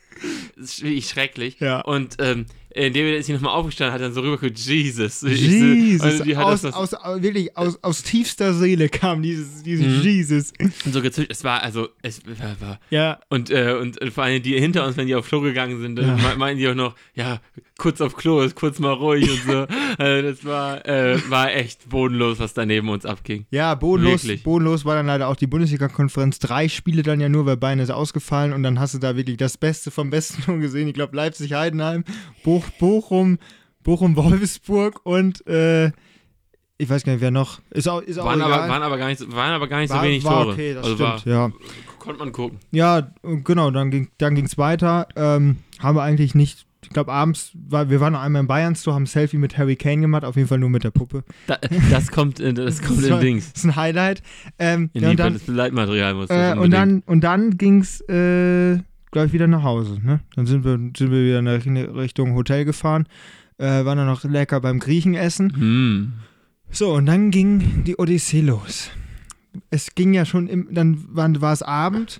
wirklich schrecklich. Ja. Und ähm, in dem ist sie nochmal aufgestanden, hat dann so rübergeguckt, Jesus. Jesus, Also die hat aus, aus, wirklich aus, aus tiefster Seele kam dieses, dieses Mhm. Jesus. so gezischt. Es war, also, es war, war Ja, und, äh, und äh, vor allem die hinter uns, wenn die auf Klo gegangen sind, Ja. me- meinten die auch noch, ja, kurz auf Klo, ist kurz mal ruhig und so. also das war, äh, war echt bodenlos, was da neben uns abging. ja bodenlos, Wirklich. bodenlos war dann leider auch die Bundesliga-Konferenz. Drei Spiele dann ja nur, weil Bayern ist ausgefallen und dann hast du da wirklich das Beste vom Besten schon gesehen. Ich glaube Leipzig-Heidenheim, Boch, Bochum, Bochum-Wolfsburg und äh, ich weiß gar nicht, wer noch. Ist auch, ist auch Waren egal. aber, waren aber gar nicht, so- waren aber gar nicht War- so wenig war Tore. okay, das also stimmt, war, ja. konnte man gucken. Ja, genau, dann ging es dann ging's weiter. Ähm, haben wir eigentlich nicht, ich glaube abends, war, wir waren noch einmal in Bayern Store, haben ein Selfie mit Harry Kane gemacht, auf jeden Fall nur mit der Puppe. Da, das kommt, äh, das kommt Das in war- Dings. Das ist ein Highlight. Ähm, In ja, und dann, das Leitmaterial muss äh, und dann, und dann ging es äh, gleich wieder nach Hause. Ne? Dann sind wir, sind wir wieder in Richtung Hotel gefahren, äh, waren dann noch lecker beim Griechen essen. Hm. So, und dann ging die Odyssee los. Es ging ja schon, im, dann war, war es Abend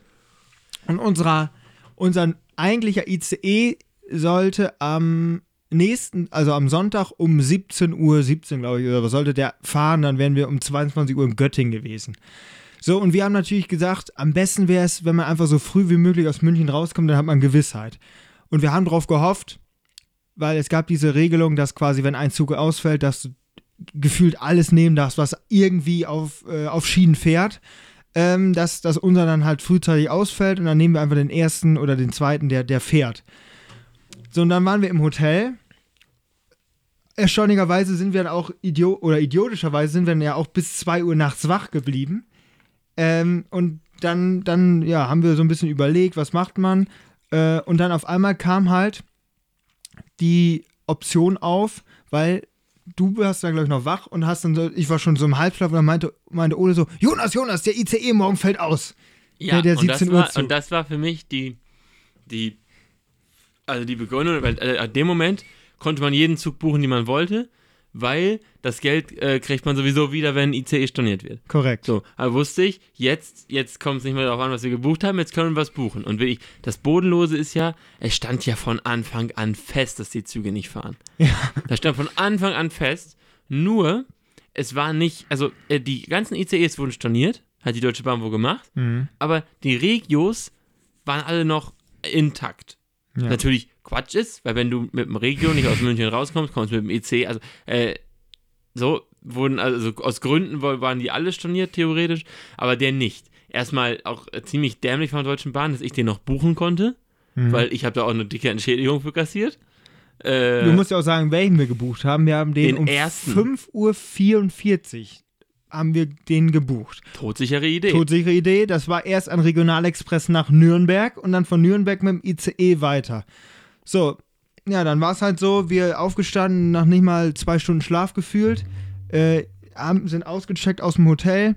und unserer, unser eigentlicher ICE sollte am nächsten, also am Sonntag um 17 Uhr, 17 glaube ich, oder was sollte der fahren, dann wären wir um 22 Uhr in Göttingen gewesen. So, und wir haben natürlich gesagt, am besten wäre es, wenn man einfach so früh wie möglich aus München rauskommt, dann hat man Gewissheit. Und wir haben darauf gehofft, weil es gab diese Regelung, dass quasi, wenn ein Zug ausfällt, dass du gefühlt alles nehmen darfst, was irgendwie auf, äh, auf Schienen fährt, ähm, dass, dass unser dann halt frühzeitig ausfällt und dann nehmen wir einfach den ersten oder den zweiten, der, der fährt. So, und dann waren wir im Hotel. Erstaunlicherweise sind wir dann auch, idio oder idiotischerweise sind wir dann ja auch bis 2 Uhr nachts wach geblieben. Ähm, und dann, dann, ja, haben wir so ein bisschen überlegt, was macht man. Äh, und dann auf einmal kam halt die Option auf, weil du warst dann, glaube ich, noch wach und hast dann so, ich war schon so im Halbschlaf und dann meinte, meinte Ole so, Jonas, Jonas, der ICE morgen fällt aus. Ja, der und, das 17 Uhr war, und das war für mich die, die, also die Begründung, weil äh, an dem Moment konnte man jeden Zug buchen, den man wollte, weil das Geld äh, kriegt man sowieso wieder, wenn ICE storniert wird. Korrekt. So, aber wusste ich, jetzt, jetzt kommt es nicht mehr darauf an, was wir gebucht haben, jetzt können wir was buchen. Und wirklich, das Bodenlose ist ja, es stand ja von Anfang an fest, dass die Züge nicht fahren. Ja. Das stand von Anfang an fest, nur, es war nicht, also äh, die ganzen ICEs wurden storniert, hat die Deutsche Bahn wohl gemacht, Mhm. aber die Regios waren alle noch intakt. Ja. Natürlich Quatsch ist, weil wenn du mit dem Regio nicht aus München rauskommst, kommst du mit dem EC, also äh, so wurden, also aus Gründen wa- waren die alle storniert, theoretisch, aber der nicht. Erstmal auch äh, ziemlich dämlich von der Deutschen Bahn, dass ich den noch buchen konnte, Mhm. weil ich habe da auch eine dicke Entschädigung für kassiert. Äh, Du musst ja auch sagen, welchen wir gebucht haben. Wir haben den, Den um ersten. 5.44 Uhr haben wir den gebucht. Todsichere Idee. Todsichere Idee. Das war erst ein Regionalexpress nach Nürnberg und dann von Nürnberg mit dem ICE weiter. So, ja, dann war es halt so, wir aufgestanden, nach nicht mal zwei Stunden Schlaf gefühlt, äh, sind ausgecheckt aus dem Hotel,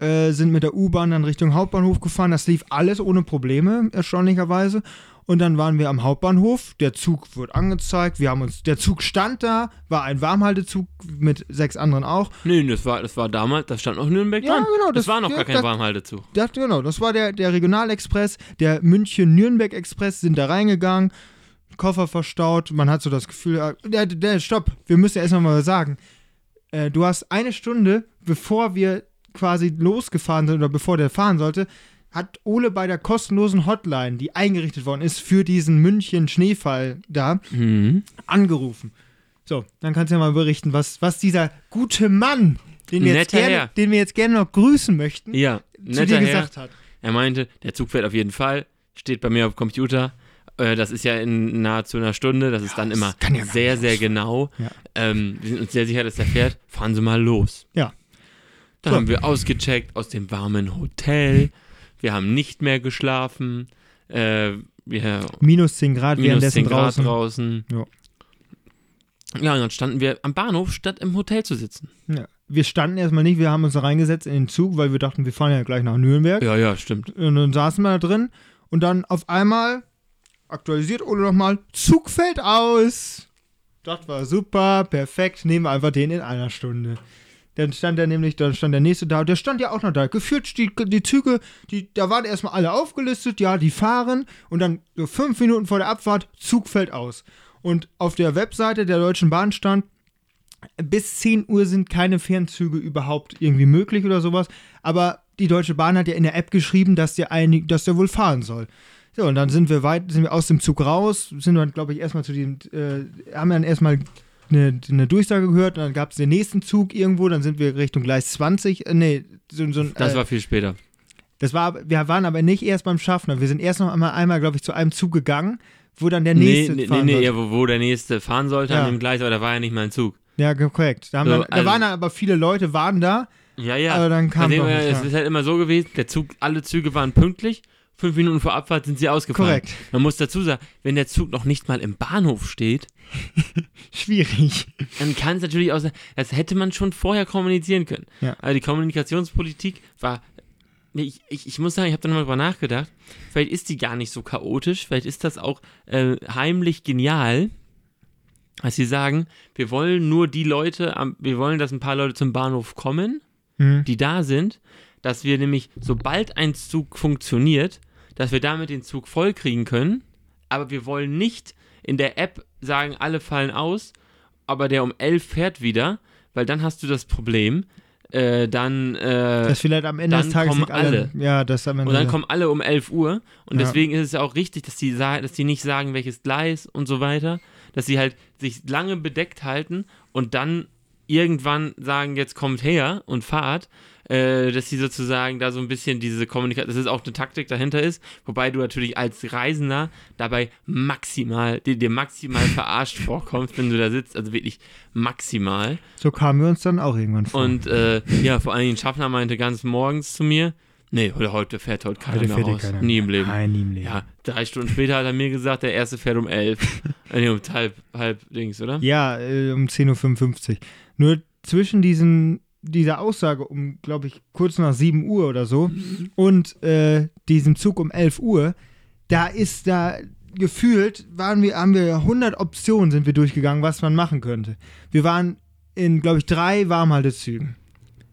äh, sind mit der U-Bahn dann Richtung Hauptbahnhof gefahren. Das lief alles ohne Probleme, erstaunlicherweise. Und dann waren wir am Hauptbahnhof, der Zug wurde angezeigt, wir haben uns, der Zug stand da, war ein Warmhaltezug mit sechs anderen auch. Nee, das war, das war damals, das stand noch Nürnberg Ja, dran. genau, Das, das- war noch ja, gar kein das- Warmhaltezug. Das, genau, das war der, der Regionalexpress, der München-Nürnberg-Express, sind da reingegangen, Koffer verstaut, man hat so das Gefühl, äh, der, stopp, wir müssen ja erst noch mal sagen. Äh, du hast eine Stunde, bevor wir quasi losgefahren sind oder bevor der fahren sollte, hat Ole bei der kostenlosen Hotline, die eingerichtet worden ist für diesen München-Schneefall da, Mhm. angerufen. So, dann kannst du ja mal berichten, was, was dieser gute Mann, den wir, jetzt gerne, Herr. den wir jetzt gerne noch grüßen möchten, Ja, zu dir Herr. gesagt hat. Er meinte, der Zug fährt auf jeden Fall, steht bei mir auf dem Computer. Äh, Das ist ja in nahezu einer Stunde. Das ist dann das immer ja sehr, sehr genau. Ja. Ähm, wir sind uns sehr sicher, dass der fährt. Fahren Sie mal los. Ja. Dann So. haben wir ausgecheckt aus dem warmen Hotel. Wir haben nicht mehr geschlafen. Äh, Minus 10 Grad minus währenddessen 10 Grad draußen. draußen. Ja. Ja, und dann standen wir am Bahnhof, statt im Hotel zu sitzen. Ja. Wir standen erstmal nicht, wir haben uns da reingesetzt in den Zug, weil wir dachten, wir fahren ja gleich nach Nürnberg. Ja, ja, stimmt. Und dann saßen wir da drin und dann auf einmal aktualisiert Ole nochmal, Zug fällt aus. Das war super, perfekt, nehmen wir einfach den in einer Stunde. Dann stand er nämlich, dann stand der nächste da, der stand ja auch noch da. Geführt die, die Züge, die, da waren erstmal alle aufgelistet, ja, die fahren und dann so fünf Minuten vor der Abfahrt, Zug fällt aus. Und auf der Webseite der Deutschen Bahn stand, bis 10 Uhr sind keine Fernzüge überhaupt irgendwie möglich oder sowas. Aber die Deutsche Bahn hat ja in der App geschrieben, dass der, einig, dass der wohl fahren soll. So, und dann sind wir weit, sind wir aus dem Zug raus, sind dann, glaube ich, erstmal zu dem, äh, haben dann erstmal eine, eine Durchsage gehört, und dann gab es den nächsten Zug irgendwo, dann sind wir Richtung Gleis 20, äh, nee, so, so ein, Das äh, war viel später. das war, wir waren aber nicht erst beim Schaffner, wir sind erst noch einmal, einmal glaube ich, zu einem Zug gegangen, wo dann der Nee, nächste nee, nee, fahren nee sollte. ja, wo, wo der nächste fahren sollte Ja. an dem Gleis, aber da war ja nicht mal ein Zug. Ja, korrekt. Da, haben So, dann, da also- waren dann aber viele Leute, waren da, Ja, ja. aber dann kam Also, noch äh, nicht, es ja. ist halt immer so gewesen, der Zug, alle Züge waren pünktlich, fünf Minuten vor Abfahrt sind sie ausgefahren. Korrekt. Man muss dazu sagen, wenn der Zug noch nicht mal im Bahnhof steht, Schwierig. dann kann es natürlich auch sein, das hätte man schon vorher kommunizieren können. Ja. Aber die Kommunikationspolitik war, ich, ich, ich muss sagen, ich habe da nochmal drüber nachgedacht, vielleicht ist die gar nicht so chaotisch, vielleicht ist das auch äh, heimlich genial, dass sie sagen, wir wollen nur die Leute, wir wollen, dass ein paar Leute zum Bahnhof kommen, Hm. die da sind, dass wir nämlich, sobald ein Zug funktioniert, dass wir damit den Zug voll kriegen können, aber wir wollen nicht in der App sagen, alle fallen aus, aber der um 11 fährt wieder, weil dann hast du das Problem, äh, dann, äh, Das vielleicht am Ende des Tages kommen nicht alle. Ja, das am Ende. und dann kommen alle um 11 Uhr und Ja. deswegen ist es ja auch richtig, dass die, dass die nicht sagen, welches Gleis und so weiter, dass sie halt sich lange bedeckt halten und dann irgendwann sagen, jetzt kommt her und fahrt, äh, dass sie sozusagen da so ein bisschen diese Kommunikation, dass es auch eine Taktik dahinter ist, wobei du natürlich als Reisender dabei maximal, dir, dir maximal verarscht vorkommst, wenn du da sitzt, also wirklich maximal. so kamen wir uns dann auch irgendwann vor. Und äh, ja, vor allen Dingen Schaffner meinte ganz morgens zu mir, nee, heute, heute fährt heute keiner Heute mehr raus. keiner Nie im Leben. Nein, nie im Leben. Ja, drei Stunden später hat er mir gesagt, der erste fährt um elf. nee, um halb, halb Dings, oder? Ja, äh, um 10.55 Uhr. Nur zwischen diesen, dieser Aussage um, glaube ich, kurz nach 7 Uhr oder so und äh, diesem Zug um 11 Uhr, da ist da gefühlt, waren wir, haben wir 100 Optionen sind wir durchgegangen, was man machen könnte. Wir waren in, glaube ich, drei Warmhaltezügen.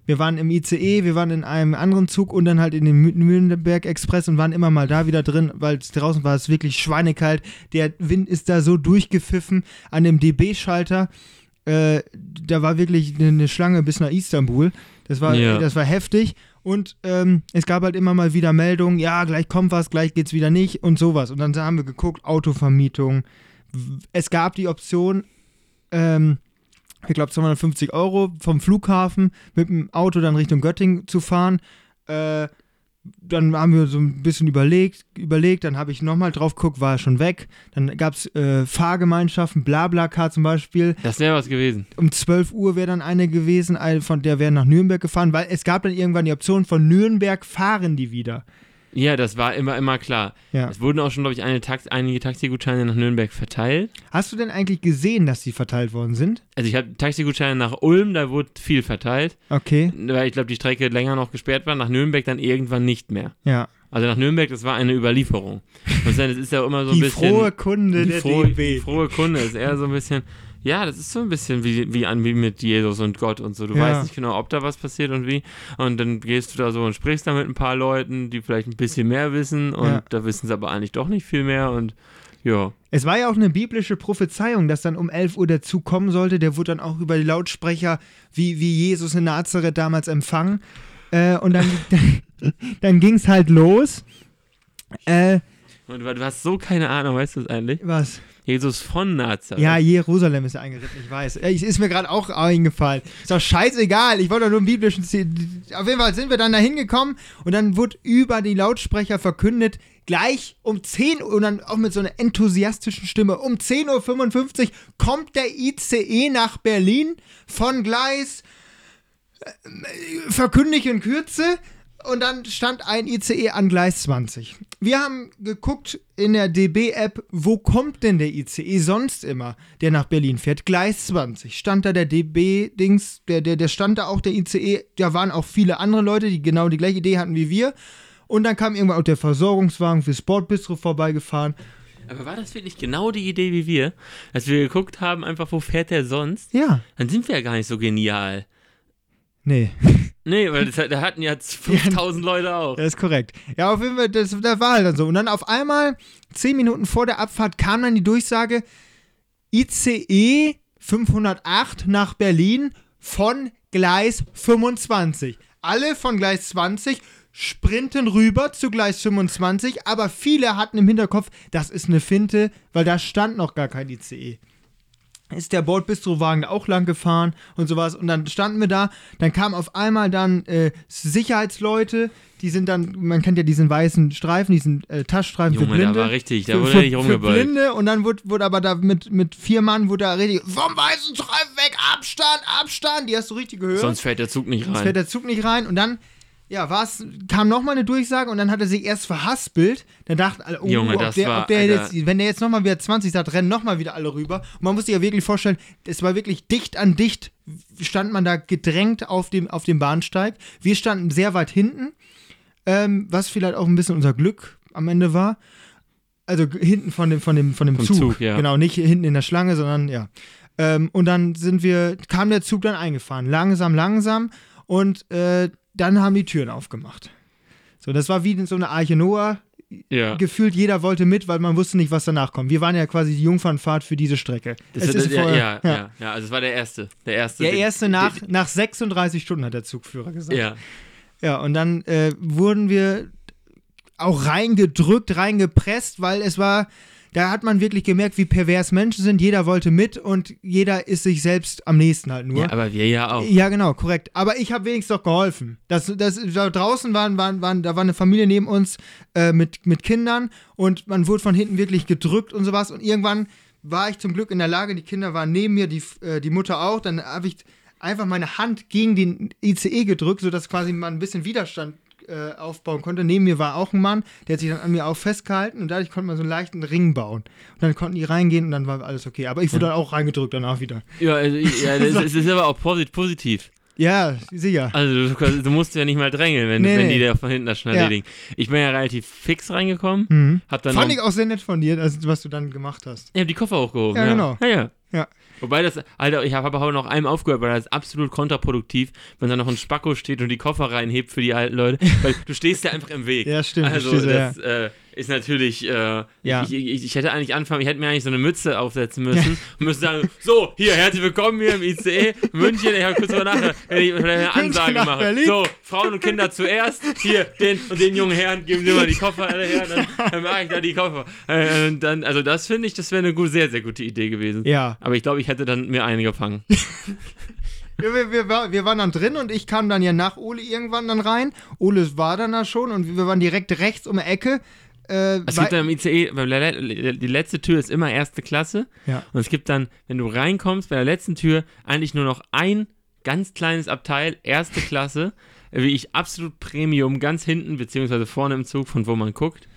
Wir waren im ICE, wir waren in einem anderen Zug und dann halt in dem Mü- Nürnberg Express und waren immer mal da wieder drin, weil draußen war es wirklich schweinekalt. Der Wind ist da so durchgepfiffen an dem DB-Schalter. Äh, da war wirklich eine, Schlange bis nach Istanbul. Das war, Ja. das war heftig. Und ähm, es gab halt immer mal wieder Meldungen, ja, gleich kommt was, gleich geht's wieder nicht und sowas. Und dann haben wir geguckt, Autovermietung. Es gab die Option, ähm, ich glaube 250 Euro vom Flughafen mit dem Auto dann Richtung Göttingen zu fahren. Äh, dann haben wir so ein bisschen überlegt, überlegt, dann habe ich nochmal drauf geguckt, war er schon weg. Dann gab es äh, Fahrgemeinschaften, Blablacar zum Beispiel. Das wäre was gewesen. Um 12 Uhr wäre dann eine gewesen, eine von der wäre nach Nürnberg gefahren, weil es gab dann irgendwann die Option, von Nürnberg fahren die wieder. Ja, das war immer, immer klar. Ja. Es wurden auch schon, glaube ich, eine Tax einige Taxigutscheine nach Nürnberg verteilt. Hast du denn eigentlich gesehen, dass die verteilt worden sind? Also ich habe Taxigutscheine nach Ulm, da wurde viel verteilt, Okay, weil ich glaube, die Strecke länger noch gesperrt war. Nach Nürnberg dann irgendwann nicht mehr. ja. Also nach Nürnberg, das war eine Überlieferung. Und das ist ja immer so ein die bisschen... frohe Kunde die der frohe, DB. die frohe Kunde ist eher so ein bisschen, ja, das ist so ein bisschen wie, wie, an, wie mit Jesus und Gott und so. Du Ja. weißt nicht genau, ob da was passiert und wie. Und dann gehst du da so und sprichst da mit ein paar Leuten, die vielleicht ein bisschen mehr wissen und Ja. da wissen sie aber eigentlich doch nicht viel mehr und ja. Es war ja auch eine biblische Prophezeiung, dass dann um 11 Uhr der Zug kommen sollte. Der wurde dann auch über die Lautsprecher wie, wie Jesus in Nazareth damals empfangen. Äh, und dann, dann, dann ging es halt los. Äh, Und du, du hast so keine Ahnung, weißt du das eigentlich? was? Jesus von Nazareth. Ja, Jerusalem ist ja eingeritten, ich weiß. Äh, Ist mir gerade auch eingefallen. Ist doch scheißegal, ich wollte doch nur einen biblischen Ziel. Auf jeden Fall sind wir dann da hingekommen und dann wurde über die Lautsprecher verkündet, gleich um 10 Uhr und dann auch mit so einer enthusiastischen Stimme, um 10.55 Uhr kommt der ICE nach Berlin von Gleis äh, verkündig in Kürze und dann stand ein ICE an Gleis 20. Wir haben geguckt in der DB-App, wo kommt denn der ICE sonst immer, der nach Berlin fährt? Gleis 20. Stand da der DB-Dings, der, der, der stand da auch der ICE, da waren auch viele andere Leute, die genau die gleiche Idee hatten wie wir. Und dann kam irgendwann auch der Versorgungswagen für Sportbistro vorbeigefahren. Aber war das wirklich genau die Idee wie wir? Dass wir geguckt haben, einfach, wo fährt der sonst? Ja, Dann sind wir ja gar nicht so genial. Nee. Nee, weil das, da hatten ja 5000 Leute auch. Das ist korrekt. Ja, auf jeden Fall, das, das war halt dann so. Und dann auf einmal, zehn Minuten vor der Abfahrt, kam dann die Durchsage: ICE 508 nach Berlin von Gleis 25. Alle von Gleis 20 sprinten rüber zu Gleis 25, aber viele hatten im Hinterkopf, das ist eine Finte, weil da stand noch gar kein ICE ist der Bordbistrowagen auch lang gefahren und sowas. Und dann standen wir da, dann kamen auf einmal dann äh, Sicherheitsleute, die sind dann, man kennt ja diesen weißen Streifen, diesen äh, Taschstreifen für Junge, Blinde. da war richtig, da für, wurde für, richtig für rumgeballt. Blinde und dann wurde, wurde aber da mit, mit vier Mann wurde da richtig vom weißen Streifen weg, Abstand, Abstand, die hast du richtig gehört. Sonst fährt der Zug nicht Sonst rein. fährt der Zug nicht rein und dann, ja, war's, kam nochmal eine Durchsage und dann hat er sich erst verhaspelt. Dann dachten alle, oh, Junge, ob das der, war, ob der Alter. jetzt, wenn der jetzt nochmal wieder 20 sagt, rennen nochmal wieder alle rüber. Und man muss sich ja wirklich vorstellen, es war wirklich dicht an dicht, stand man da gedrängt auf dem, auf dem Bahnsteig. Wir standen sehr weit hinten, ähm, was vielleicht auch ein bisschen unser Glück am Ende war. Also hinten von dem, von dem, von dem Vom Zug. Zug, ja. Genau, nicht hinten in der Schlange, sondern ja. Ähm, und dann sind wir, kam der Zug dann eingefahren. Langsam, langsam. Und äh, dann haben die Türen aufgemacht. So, das war wie so eine Arche Noah. ja. Gefühlt jeder wollte mit, weil man wusste nicht, was danach kommt. Wir waren ja quasi die Jungfernfahrt für diese Strecke. Das Es ist ja, vorher- ja, ja, ja, also es war der erste. Der erste. Der erste nach, nach 36 Stunden, hat der Zugführer gesagt. Ja. Ja, und dann äh, wurden wir auch reingedrückt, reingepresst, weil es war, da hat man wirklich gemerkt, wie pervers Menschen sind. Jeder wollte mit und jeder ist sich selbst am nächsten halt nur. ja, aber wir ja auch. Ja, genau, korrekt. Aber ich habe wenigstens doch geholfen. Das, das, da draußen waren, waren, waren, da war eine Familie neben uns äh, mit, mit Kindern und man wurde von hinten wirklich gedrückt und sowas. Und irgendwann war ich zum Glück in der Lage, die Kinder waren neben mir, die, äh, die Mutter auch. Dann habe ich einfach meine Hand gegen den ICE gedrückt, sodass quasi man ein bisschen Widerstand äh, aufbauen konnte. Neben mir war auch ein Mann, der hat sich dann an mir auch festgehalten und dadurch konnte man so einen leichten Ring bauen. Und dann konnten die reingehen und dann war alles okay. Aber ich wurde dann auch reingedrückt danach wieder. Ja, also, ja das, es ist aber auch posit positiv. Ja, sicher. Also du, du musst ja nicht mal drängeln, wenn, Nee, wenn nee. die da von hinten das schon Ja. Ich bin ja relativ fix reingekommen, Mhm. hab dann Fand ich auch sehr nett von dir, also, was du dann gemacht hast. ich hab die Koffer hochgehoben. Ja, genau. Ja, ja. Ja. Wobei das, Alter, ich habe aber noch einem aufgehört, weil das ist absolut kontraproduktiv, wenn da noch ein Spacko steht und die Koffer reinhebt für die alten Leute, weil du stehst ja einfach im Weg. Ja, stimmt. Also das äh, ist natürlich, äh, Ja. ich, ich, ich hätte eigentlich anfangen, ich hätte mir eigentlich so eine Mütze aufsetzen müssen und müsste sagen, so, hier, herzlich willkommen hier im ICE, München, ich habe kurz drüber nachgedacht, wenn ich eine Ansage mache. So, Frauen und Kinder zuerst, hier, den und den jungen Herren, geben Sie mal die Koffer alle her, dann, dann mache ich da die Koffer. Äh, dann, also das finde ich, das wäre eine gut, sehr, sehr gute Idee gewesen. Ja. Aber ich glaube, ich hätte dann mir eingefangen. wir, wir, wir, wir waren dann drin und ich kam dann ja nach Ole irgendwann dann rein. Ole war dann da schon und wir waren direkt rechts um die Ecke. Äh, Es gibt dann im ICE, die letzte Tür ist immer erste Klasse. ja. Und es gibt dann, wenn du reinkommst, bei der letzten Tür eigentlich nur noch ein ganz kleines Abteil, erste Klasse, wie ich absolut Premium, ganz hinten, beziehungsweise vorne im Zug, von wo man guckt.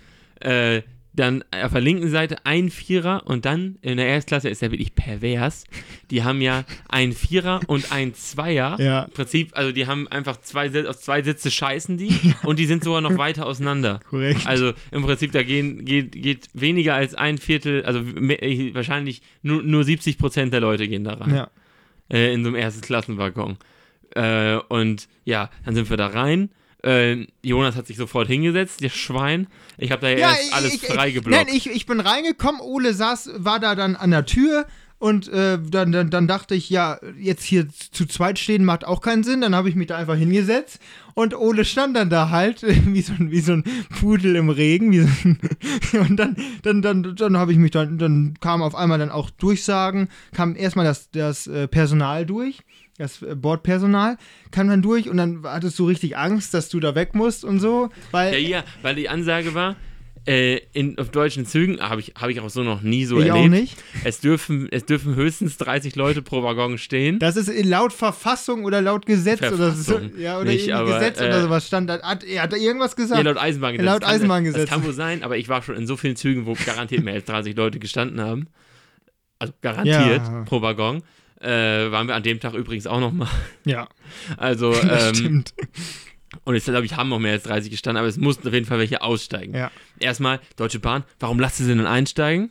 Äh, dann auf der linken Seite ein Vierer und dann in der Erstklasse ist ja wirklich pervers. Die haben ja ein Vierer und ein Zweier. Ja. Im Prinzip, also die haben einfach zwei, aus zwei Sitze scheißen die und die sind sogar noch weiter auseinander. Korrekt. Also im Prinzip, da gehen, geht, geht weniger als ein Viertel, also äh, wahrscheinlich nur, nur 70 Prozent der Leute gehen da rein. ja. Äh, in so einem ersten Klassenwaggon. Äh, und ja, dann sind wir da rein. Äh, Jonas hat sich sofort hingesetzt, der Schwein. Ich habe da ja, erst alles ich, freigeblockt. Nein, ich, ich bin reingekommen, Ole saß, war da dann an der Tür und äh, dann, dann, dann dachte ich, ja, jetzt hier zu zweit stehen macht auch keinen Sinn. Dann habe ich mich da einfach hingesetzt und Ole stand dann da halt wie so, ein- wie so ein Pudel im Regen. Wie so ein, und dann, dann, dann, dann habe ich mich dann, dann kam auf einmal dann auch Durchsagen, kam erstmal das, das äh, Personal durch. Das äh, Bordpersonal kam dann durch und dann hattest du richtig Angst, dass du da weg musst und so, weil ja, ja, weil die Ansage war, äh, in, auf deutschen Zügen, habe ich, hab ich auch so noch nie so ich erlebt. auch nicht. Es dürfen, es dürfen höchstens 30 Leute pro Waggon stehen. Das ist laut Verfassung oder laut Gesetz oder so. Verfassung Ja, oder nicht, aber, Gesetz äh, oder sowas stand. Hat, er hat da irgendwas gesagt? Ja, laut Eisenbahngesetz. Laut Eisenbahngesetz. Das kann wohl sein, aber ich war schon in so vielen Zügen, wo garantiert mehr als 30 Leute gestanden haben. Also garantiert Ja. pro Waggon. Äh, waren wir an dem Tag übrigens auch nochmal. ja, Also, ähm, stimmt. und ich glaube, ich haben noch mehr als 30 gestanden, aber es mussten auf jeden Fall welche aussteigen. Ja. Erstmal, Deutsche Bahn, warum lasst ihr sie denn einsteigen?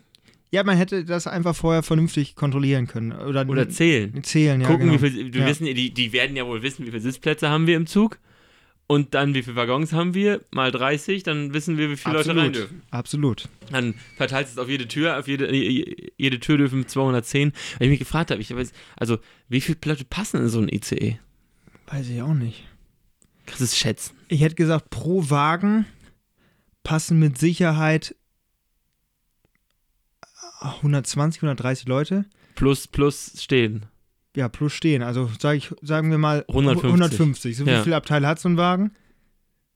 ja, man hätte das einfach vorher vernünftig kontrollieren können. Oder, Oder zählen? zählen, ja. Gucken, genau. wie viel, wir Ja. wissen, die, die werden ja wohl wissen, wie viele Sitzplätze haben wir im Zug. Und dann, wie viele Waggons haben wir? Mal 30, dann wissen wir, wie viele Leute rein dürfen. Absolut. Dann verteilt es auf jede Tür, auf jede, jede Tür dürfen 210. Weil ich mich gefragt habe, ich weiß, also wie viele Leute passen in so ein ICE? Weiß ich auch nicht. Kannst du es schätzen? Ich hätte gesagt, pro Wagen passen mit Sicherheit 120, 130 Leute. Plus, plus stehen. Ja, plus stehen. Also sag ich, sagen wir mal 150. 150. So Ja. wie viele Abteile hat so ein Wagen?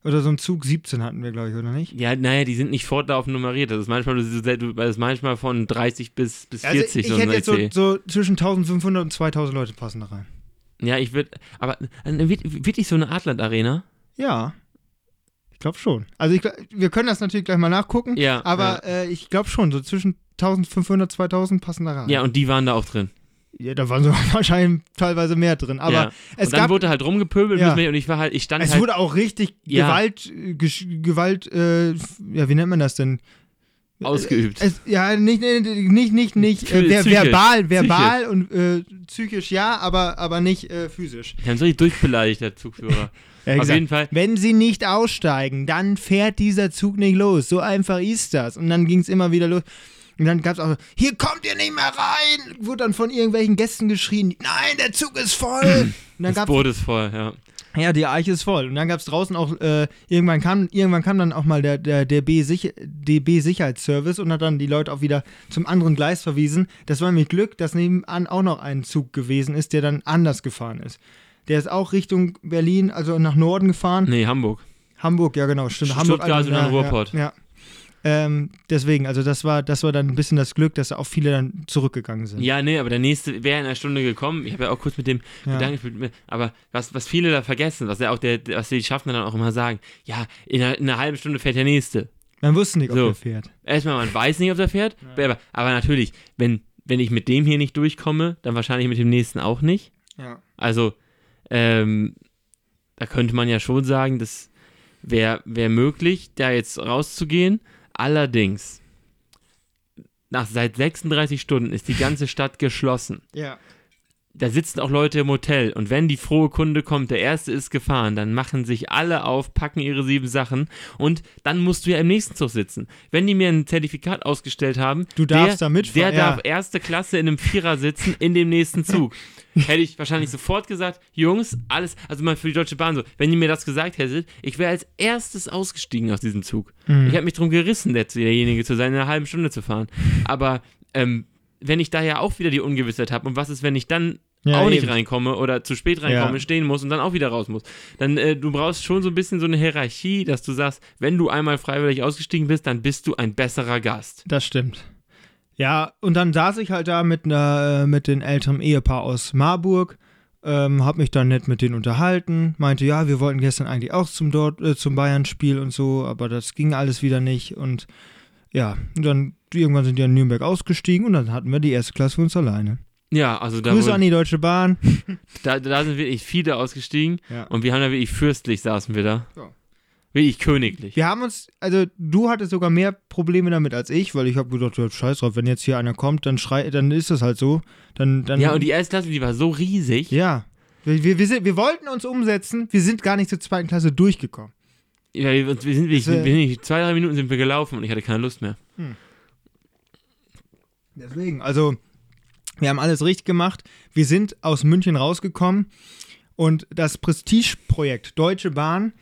Oder so ein Zug 17 hatten wir, glaube ich, oder nicht? Ja, naja, die sind nicht fortlaufend nummeriert. Das ist manchmal, das ist manchmal von 30 bis, bis 40 also ich hätte jetzt so, so zwischen 1500 und 2000 Leute passen da rein. Ja, ich würde, aber äh, wird- wirklich so eine Adland-Arena? Ja. Ich glaube schon. Also ich, wir können das natürlich gleich mal nachgucken. Ja. Aber äh, ich glaube schon, so zwischen 1500, 2000 passen da rein. ja. ja, und die waren da auch drin. Ja, da waren so wahrscheinlich teilweise mehr drin. Aber ja. es und dann gab. wurde halt rumgepöbelt Ja. und ich war halt, ich stand es halt. wurde auch richtig Ja. Gewalt, äh, Gewalt, äh, ja, wie nennt man das denn? Ausgeübt. Es, ja, nicht, nicht, nicht, nicht, äh, ver Psychisch. verbal, verbal und äh, psychisch ja, aber, aber nicht äh, physisch. Die haben so richtig durchbeleidigt, der Zugführer. Er hat Auf gesagt, jeden Fall. Wenn sie nicht aussteigen, dann fährt dieser Zug nicht los. So einfach ist das. Und dann ging es immer wieder los. Und dann gab es auch, so, hier kommt ihr nicht mehr rein. Wurde dann von irgendwelchen Gästen geschrien, nein, der Zug ist voll. Und dann Das Boot ist voll, ja. ja, die Eiche ist voll. Und dann gab es draußen auch, äh, irgendwann, kam, irgendwann kam dann auch mal der, der DB, Sich DB Sicherheitsservice und hat dann die Leute auch wieder zum anderen Gleis verwiesen. Das war mit Glück, dass nebenan auch noch ein Zug gewesen ist, der dann anders gefahren ist. Der ist auch Richtung Berlin, also nach Norden gefahren. Nee, Hamburg. Hamburg, ja genau, stimmt. Stuttgart Hamburg, und dann ja, Ruhrpott. Ja, ja. Ähm, deswegen, also das war, das war dann ein bisschen das Glück, dass auch viele dann zurückgegangen sind. Ja, nee, aber der nächste wäre in einer Stunde gekommen. Ich habe ja auch kurz mit dem Ja. Gedanken aber was, was viele da vergessen, was ja auch der, was die Schaffner dann auch immer sagen, ja, in einer, in einer halben Stunde fährt der nächste. Man wusste nicht, ob So. der fährt. Erstmal, man weiß nicht, ob der fährt, aber, aber natürlich, wenn, wenn ich mit dem hier nicht durchkomme, dann wahrscheinlich mit dem nächsten auch nicht. Ja. Also, ähm, da könnte man ja schon sagen, das wäre wär möglich, da jetzt rauszugehen. Allerdings, nach seit 36 Stunden ist die ganze Stadt geschlossen. Ja. Da sitzen auch Leute im Hotel und wenn die frohe Kunde kommt, der erste ist gefahren, dann machen sich alle auf, packen ihre sieben Sachen und dann musst du ja im nächsten Zug sitzen. Wenn die mir ein Zertifikat ausgestellt haben, Du darfst der, da mitfahren, Der ja. darf erste Klasse in einem Vierer sitzen in dem nächsten Zug. Hätte ich wahrscheinlich sofort gesagt, Jungs, alles, also mal für die Deutsche Bahn so, wenn ihr mir das gesagt hättet, ich wäre als erstes ausgestiegen aus diesem Zug. Mhm. Ich habe mich darum gerissen, der, derjenige zu sein, in einer halben Stunde zu fahren. Aber ähm, wenn ich da ja auch wieder die Ungewissheit habe und was ist, wenn ich dann Ja, auch nicht eben. reinkomme oder zu spät reinkomme, Ja. stehen muss und dann auch wieder raus muss. Dann, äh, du brauchst schon so ein bisschen so eine Hierarchie, dass du sagst, wenn du einmal freiwillig ausgestiegen bist, dann bist du ein besserer Gast. Das stimmt. Ja, und dann saß ich halt da mit, einer, äh, mit dem älteren Ehepaar aus Marburg, ähm, hab mich dann nett mit denen unterhalten, meinte, ja, wir wollten gestern eigentlich auch zum, dort, äh, zum Bayern-Spiel und so, aber das ging alles wieder nicht und ja, und dann irgendwann sind die in Nürnberg ausgestiegen und dann hatten wir die erste Klasse für uns alleine. Ja, also da, Grüße an die Deutsche Bahn. da, da sind wirklich viele ausgestiegen Ja. und wir haben da wirklich fürstlich saßen wir da. Ja. Wirklich königlich. Wir haben uns, also du hattest sogar mehr Probleme damit als ich, weil ich habe gedacht, ja, scheiß drauf, wenn jetzt hier einer kommt, dann schrei, dann ist das halt so. Dann, dann, Ja, und die erste Klasse, die war so riesig. Ja. Wir, wir, wir, sind, wir wollten uns umsetzen, wir sind gar nicht zur zweiten Klasse durchgekommen. Ja, wir, wir sind wir sind, zwei, drei Minuten sind wir gelaufen und ich hatte keine Lust mehr. Deswegen, also, wir haben alles richtig gemacht. Wir sind aus München rausgekommen und das Prestigeprojekt Deutsche Bahn,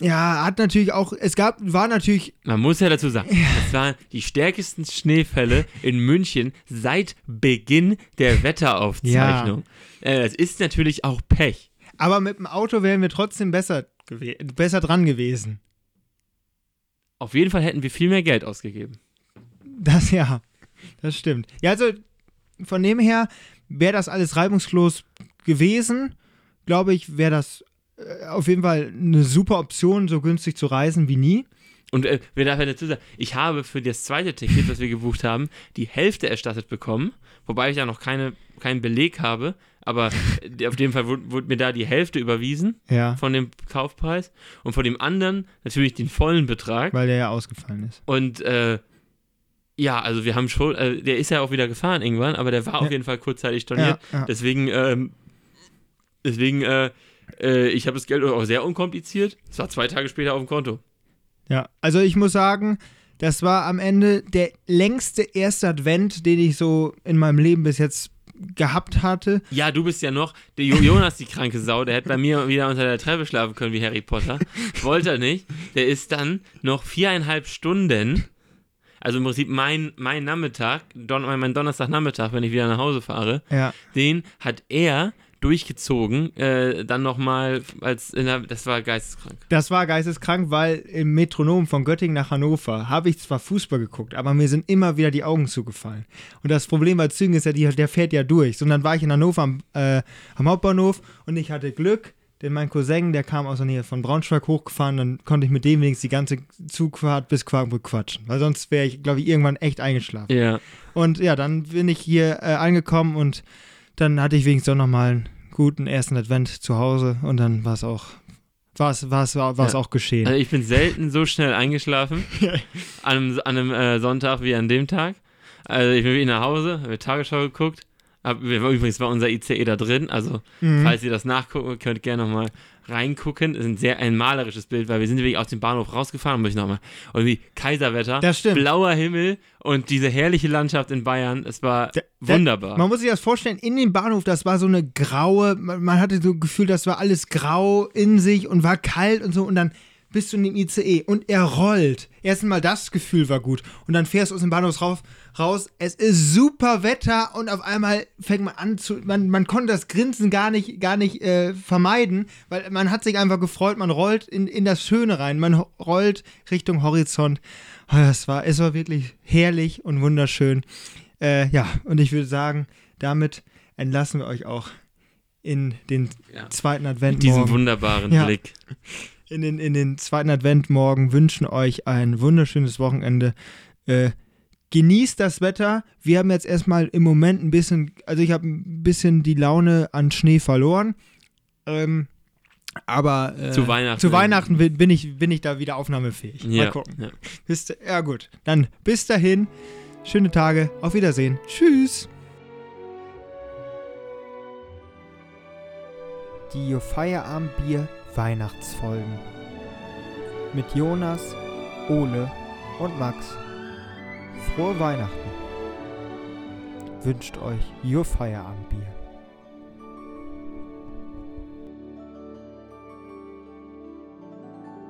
ja, hat natürlich auch, es gab, war natürlich, Man muss ja dazu sagen, das waren die stärksten Schneefälle in München seit Beginn der Wetteraufzeichnung. Äh, das ist natürlich auch Pech. aber mit dem Auto wären wir trotzdem besser, besser dran gewesen. Auf jeden Fall hätten wir viel mehr Geld ausgegeben. Das ja, das stimmt. Ja, also von dem her wäre das alles reibungslos gewesen. Glaube ich, wäre das äh, auf jeden Fall eine super Option, so günstig zu reisen wie nie. Und äh, wir darf ja dazu sagen, ich habe für das zweite Ticket, das wir gebucht haben, die Hälfte erstattet bekommen, wobei ich ja noch keine, keinen Beleg habe, aber äh, auf jeden Fall wurde, wurde mir da die Hälfte überwiesen Ja, von dem Kaufpreis und von dem anderen natürlich den vollen Betrag. weil der ja ausgefallen ist. Und äh, ja, also wir haben schon, äh, der ist ja auch wieder gefahren irgendwann, aber der war Ja. auf jeden Fall kurzzeitig storniert. Ja. Deswegen, ähm, deswegen, äh, äh, ich habe das Geld auch sehr unkompliziert. Es war zwei Tage später auf dem Konto. Ja, also ich muss sagen, das war am Ende der längste erste Advent, den ich so in meinem Leben bis jetzt gehabt hatte. Ja, du bist ja noch, der Jo- Jonas, die kranke Sau, der hätte bei mir wieder unter der Treppe schlafen können wie Harry Potter. Wollte er nicht. Der ist dann noch viereinhalb Stunden, also im Prinzip mein, mein Nachmittag, Don, mein Donnerstagnachmittag, wenn ich wieder nach Hause fahre, Ja, den hat er durchgezogen, äh, dann nochmal als, in der, das war geisteskrank. das war geisteskrank, weil im Metronom von Göttingen nach Hannover habe ich zwar Fußball geguckt, aber mir sind immer wieder die Augen zugefallen. Und das Problem bei Zügen ist ja, die, der fährt ja durch. Und dann war ich in Hannover am, äh, am Hauptbahnhof und ich hatte Glück, denn mein Cousin, der kam aus der Nähe von Braunschweig hochgefahren, dann konnte ich mit dem wenigstens die ganze Zugfahrt bis Quakenbrück quatschen. Weil sonst wäre ich, glaube ich, irgendwann echt eingeschlafen. Ja. Und ja, dann bin ich hier äh, angekommen und dann hatte ich wenigstens auch nochmal einen guten ersten Advent zu Hause und dann war es auch, war es, war es, war es Ja. auch geschehen. Also ich bin selten so schnell eingeschlafen an einem, an einem äh, Sonntag wie an dem Tag. Also ich bin wieder nach Hause, habe Tagesschau geguckt. Hab, übrigens war unser ICE da drin, also Mhm. falls ihr das nachgucken könnt, gerne nochmal reingucken. Das ist ein sehr ein malerisches Bild, weil wir sind wirklich aus dem Bahnhof rausgefahren, muss ich nochmal. Und wie Kaiserwetter, blauer Himmel und diese herrliche Landschaft in Bayern, es war Da- da- wunderbar. Man muss sich das vorstellen, in dem Bahnhof, das war so eine graue, man, man hatte so Gefühl, das war alles grau in sich und war kalt und so und dann bist du in dem ICE und er rollt. Erstmal das Gefühl war gut und dann fährst du aus dem Bahnhof raus, raus es ist super Wetter und auf einmal fängt man an zu, man, man konnte das Grinsen gar nicht, gar nicht äh, vermeiden, weil man hat sich einfach gefreut, man rollt in, in das Schöne rein, man rollt Richtung Horizont. Oh, Das war, es war wirklich herrlich und wunderschön. Äh, ja, und ich würde sagen, damit entlassen wir euch auch in den Ja. zweiten Mit diesem wunderbaren Ja. Blick. In den, in den zweiten Adventmorgen wünschen euch ein wunderschönes Wochenende. Äh, genießt das Wetter. Wir haben jetzt erstmal im Moment ein bisschen, also ich habe ein bisschen die Laune an Schnee verloren. Ähm, aber äh, Zu Weihnachten. zu Weihnachten bin ich, bin ich da wieder aufnahmefähig. Mal Ja, gucken. ja. Bis, ja, gut. Dann bis dahin. Schöne Tage. Auf Wiedersehen. Tschüss. Die Feierabendbier Weihnachtsfolgen. Mit Jonas, Ole und Max. Frohe Weihnachten. Wünscht euch Your Feierabendbier.